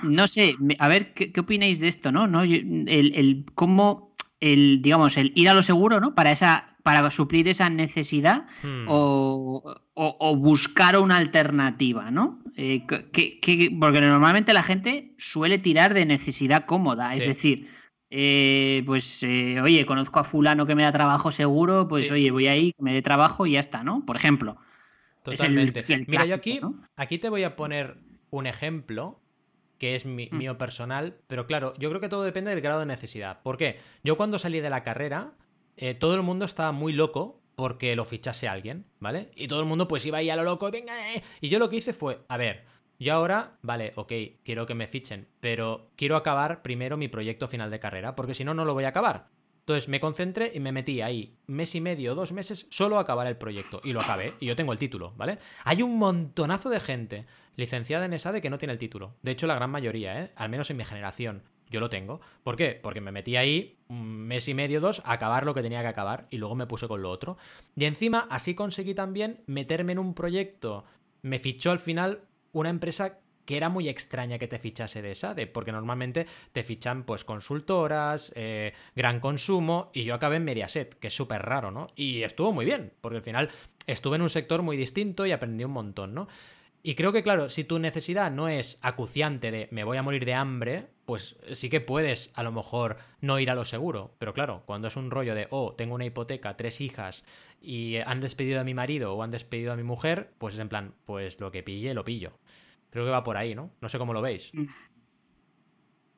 no sé, a ver, ¿qué, opináis de esto, no? ¿No? El, el cómo el, digamos, el ir a lo seguro, ¿no? Para esa para suplir esa necesidad hmm. o, buscar una alternativa, ¿no? Eh, porque normalmente la gente suele tirar de necesidad cómoda, es decir, eh, pues eh, oye, conozco a fulano que me da trabajo seguro, pues oye, voy ahí, me dé trabajo y ya está, ¿no? Por ejemplo. Totalmente. Mira, yo aquí, aquí te voy a poner un ejemplo que es mm. mío personal, pero claro, yo creo que todo depende del grado de necesidad. ¿Por qué? Yo cuando salí de la carrera, eh, todo el mundo estaba muy loco porque lo fichase alguien, ¿vale? Y todo el mundo pues iba ahí a lo loco, venga, y yo lo que hice fue, a ver, yo ahora, vale, ok, quiero que me fichen, pero quiero acabar primero mi proyecto final de carrera, porque si no, no lo voy a acabar. Entonces me concentré y me metí ahí mes y medio, dos meses, solo a acabar el proyecto. Y lo acabé, y yo tengo el título, ¿vale? Hay un montonazo de gente licenciada en ESADE que no tiene el título. De hecho, la gran mayoría, ¿eh? Al menos en mi generación. Yo lo tengo. ¿Por qué? Porque me metí ahí un mes y medio, dos, a acabar lo que tenía que acabar y luego me puse con lo otro. Y encima, así conseguí también meterme en un proyecto. Me fichó al final una empresa que era muy extraña que te fichase de esa, de, porque normalmente te fichan pues consultoras, eh, gran consumo, y yo acabé en Mediaset, que es súper raro, ¿no? Y estuvo muy bien, porque al final estuve en un sector muy distinto y aprendí un montón, ¿no? Y creo que, claro, si tu necesidad no es acuciante de me voy a morir de hambre, pues sí que puedes a lo mejor no ir a lo seguro. Pero claro, cuando es un rollo de, oh, tengo una hipoteca, tres hijas y han despedido a mi marido o han despedido a mi mujer, pues es en plan, pues lo que pille, lo pillo. Creo que va por ahí, ¿no? No sé cómo lo veis. Mm.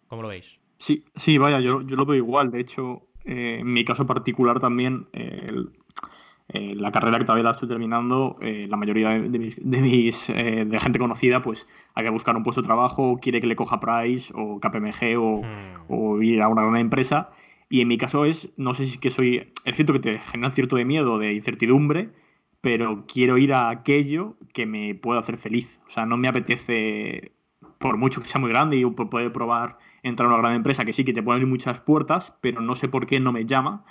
¿Cómo lo veis? Sí, sí, vaya, yo, yo lo veo igual. De hecho, eh, en mi caso particular también, eh, eh, la carrera que todavía la estoy terminando, eh, la mayoría de, mis, de, eh, de gente conocida, pues hay que buscar un puesto de trabajo, quiere que le coja Price o KPMG o, hmm. o ir a una gran empresa. Y en mi caso es, no sé si es que soy, es cierto que te genera cierto de miedo, de incertidumbre, pero quiero ir a aquello que me pueda hacer feliz. O sea, no me apetece, por mucho que sea muy grande y poder probar entrar a una gran empresa, que sí que te puede abrir muchas puertas, pero no sé por qué no me llama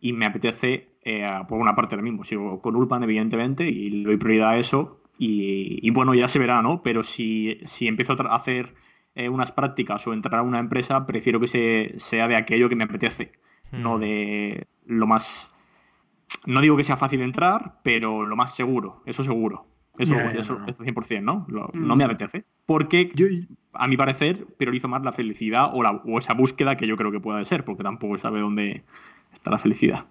y me apetece, eh, por una parte ahora mismo, sigo con Ulpan, evidentemente, y le doy prioridad a eso. Y, bueno, ya se verá, ¿no? Pero si, si empiezo a hacer eh, unas prácticas o entrar a una empresa, prefiero que se, sea de aquello que me apetece, no hmm. de lo más. No digo que sea fácil entrar, pero lo más seguro, eso seguro. Eso, eso, 100%, ¿no? No me apetece. Porque, yo, a mi parecer, priorizo más la felicidad o, la, o esa búsqueda que yo creo que pueda ser, porque tampoco sabe dónde, está la felicidad.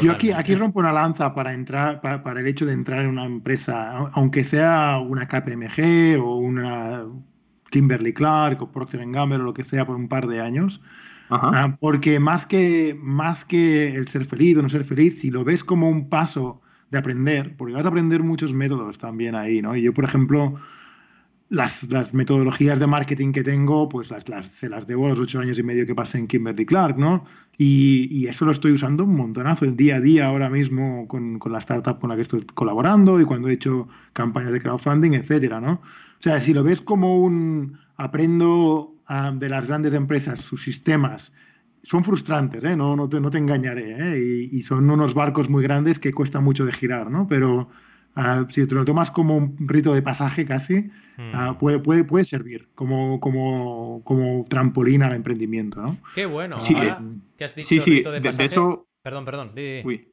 Yo aquí, aquí rompo una lanza para entrar, para, el hecho de entrar en una empresa, aunque sea una KPMG o una Kimberly Clark o Procter Gamble o lo que sea por un par de años. Ah, porque más que, más que el ser feliz o no ser feliz, si lo ves como un paso de aprender, porque vas a aprender muchos métodos también ahí, ¿no? Y yo, por ejemplo, las, metodologías de marketing que tengo, pues las, se las debo los ocho años y medio que pasé en Kimberly Clark, ¿no? Y, eso lo estoy usando un montonazo el día a día ahora mismo con, la startup con la que estoy colaborando y cuando he hecho campañas de crowdfunding, etcétera, ¿no? O sea, si lo ves como un aprendo de las grandes empresas sus sistemas, son frustrantes, ¿eh? no, no, te, no te engañaré, ¿eh? y, y, son unos barcos muy grandes que cuesta mucho de girar, ¿no? Pero Si te lo tomas como un rito de pasaje casi, hmm. puede, puede, puede servir como, como, como trampolín al emprendimiento. ¿no? Qué bueno. Sí, Ahora, ¿qué has dicho? Sí, sí, rito de, pasaje? eso... Perdón, perdón. Uy.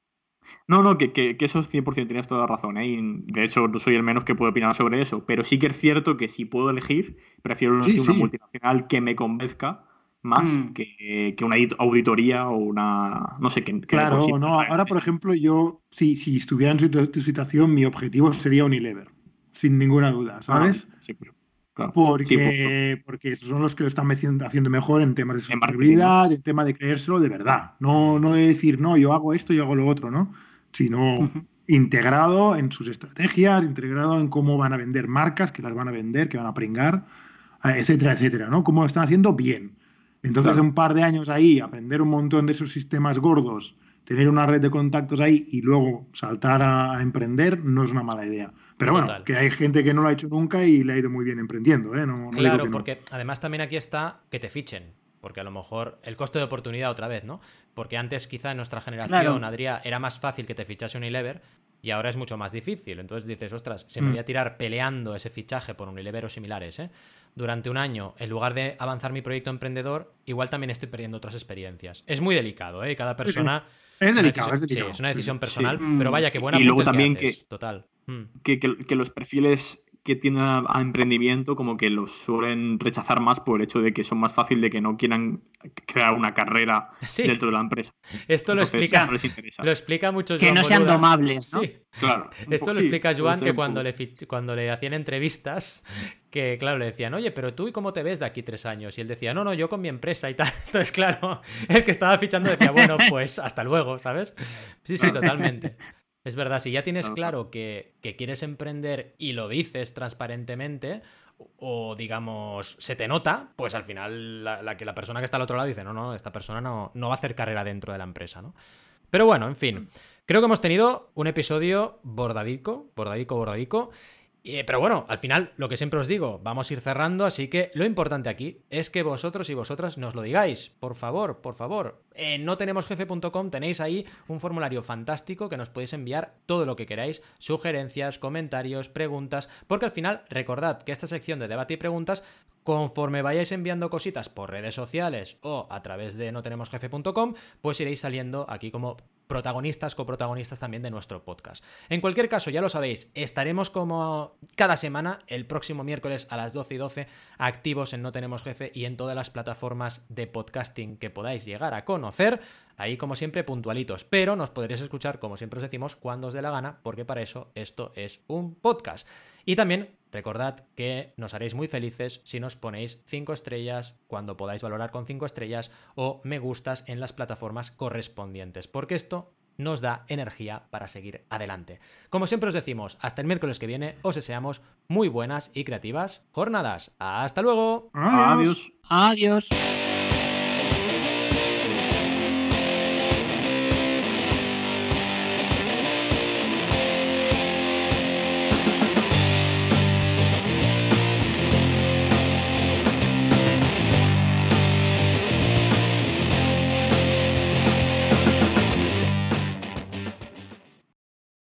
No, no, que, que, que, eso 100% tienes toda la razón. ¿eh? de hecho, no soy el menos que puedo opinar sobre eso. Pero sí que es cierto que si puedo elegir, prefiero una multinacional que me convenzca más mm. que, una auditoría o una. No sé qué. Claro, no. Ahora, por ejemplo, yo, si, si estuviera en tu, situación, mi objetivo sería Unilever, sin ninguna duda, ah, ¿sabes? sí, Claro. Porque, porque son los que lo están haciendo mejor en temas de sostenibilidad, en tema de creérselo de verdad. No, no de decir, no, yo hago esto, yo hago lo otro, ¿no? Sino integrado en sus estrategias, integrado en cómo van a vender marcas, que las van a vender, que van a pringar, etcétera, etcétera, ¿no? Cómo lo están haciendo bien. Entonces, un par de años ahí, aprender un montón de esos sistemas gordos, tener una red de contactos ahí y luego saltar a, emprender, no es una mala idea. Pero bueno, que hay gente que no lo ha hecho nunca y le ha ido muy bien emprendiendo. ¿eh? claro, porque además también aquí está que te fichen. Porque a lo mejor el costo de oportunidad otra vez, ¿no? Porque antes quizá en nuestra generación, Adrián, era más fácil que te fichase Unilever y ahora es mucho más difícil. Entonces dices, ostras, se me mm. voy a tirar peleando ese fichaje por Unilever o similares, ¿eh? Durante un año, en lugar de avanzar mi proyecto emprendedor, igual también estoy perdiendo otras experiencias. Es muy delicado, ¿eh? Cada persona... Es delicado, es, Sí, es una decisión personal, pero vaya, que buena Y luego también que, total. Mm. Que, que, los perfiles que tienen a, emprendimiento como que los suelen rechazar más por el hecho de que son más fácil de que no quieran crear una carrera dentro de la empresa. Esto lo explica lo explica mucho Que no sean domables, ¿no? Sí. Claro. Esto lo explica Joan que cuando le, cuando le hacían entrevistas, que claro, le decían, oye, pero tú y cómo te ves de aquí tres años? Y él decía, no, no, yo con mi empresa y tal. Entonces, claro, el que estaba fichando decía, bueno, pues hasta luego, ¿sabes? Sí, sí, totalmente. Es verdad, si ya tienes claro que, quieres emprender y lo dices transparentemente, o digamos, se te nota, pues al final la, que la persona que está al otro lado dice, no, no, esta persona no, no va a hacer carrera dentro de la empresa, ¿no? Pero bueno, en fin, creo que hemos tenido un episodio bordadico, bordadico, bordadico. Eh, pero bueno, al final, lo que siempre os digo, vamos a ir cerrando, así que lo importante aquí es que vosotros y vosotras nos lo digáis. Por favor, por favor. En notenemosjefe.com tenéis ahí un formulario fantástico que nos podéis enviar todo lo que queráis, sugerencias, comentarios, preguntas, porque al final recordad que esta sección de debate y preguntas, conforme vayáis enviando cositas por redes sociales o a través de notenemosjefe.com, pues iréis saliendo aquí como protagonistas, coprotagonistas también de nuestro podcast. En cualquier caso, ya lo sabéis, estaremos como cada semana, el próximo miércoles a las 12 y 12, activos en No Tenemos Jefe y en todas las plataformas de podcasting que podáis llegar a conocer. Ahí, como siempre, puntualitos. Pero nos podréis escuchar, como siempre os decimos, cuando os dé la gana, porque para eso esto es un podcast. Y también recordad que nos haréis muy felices si nos ponéis 5 estrellas cuando podáis valorar con 5 estrellas o me gustas en las plataformas correspondientes, porque esto nos da energía para seguir adelante. Como siempre os decimos, hasta el miércoles que viene os deseamos muy buenas y creativas jornadas. Hasta luego. Adiós. Adiós.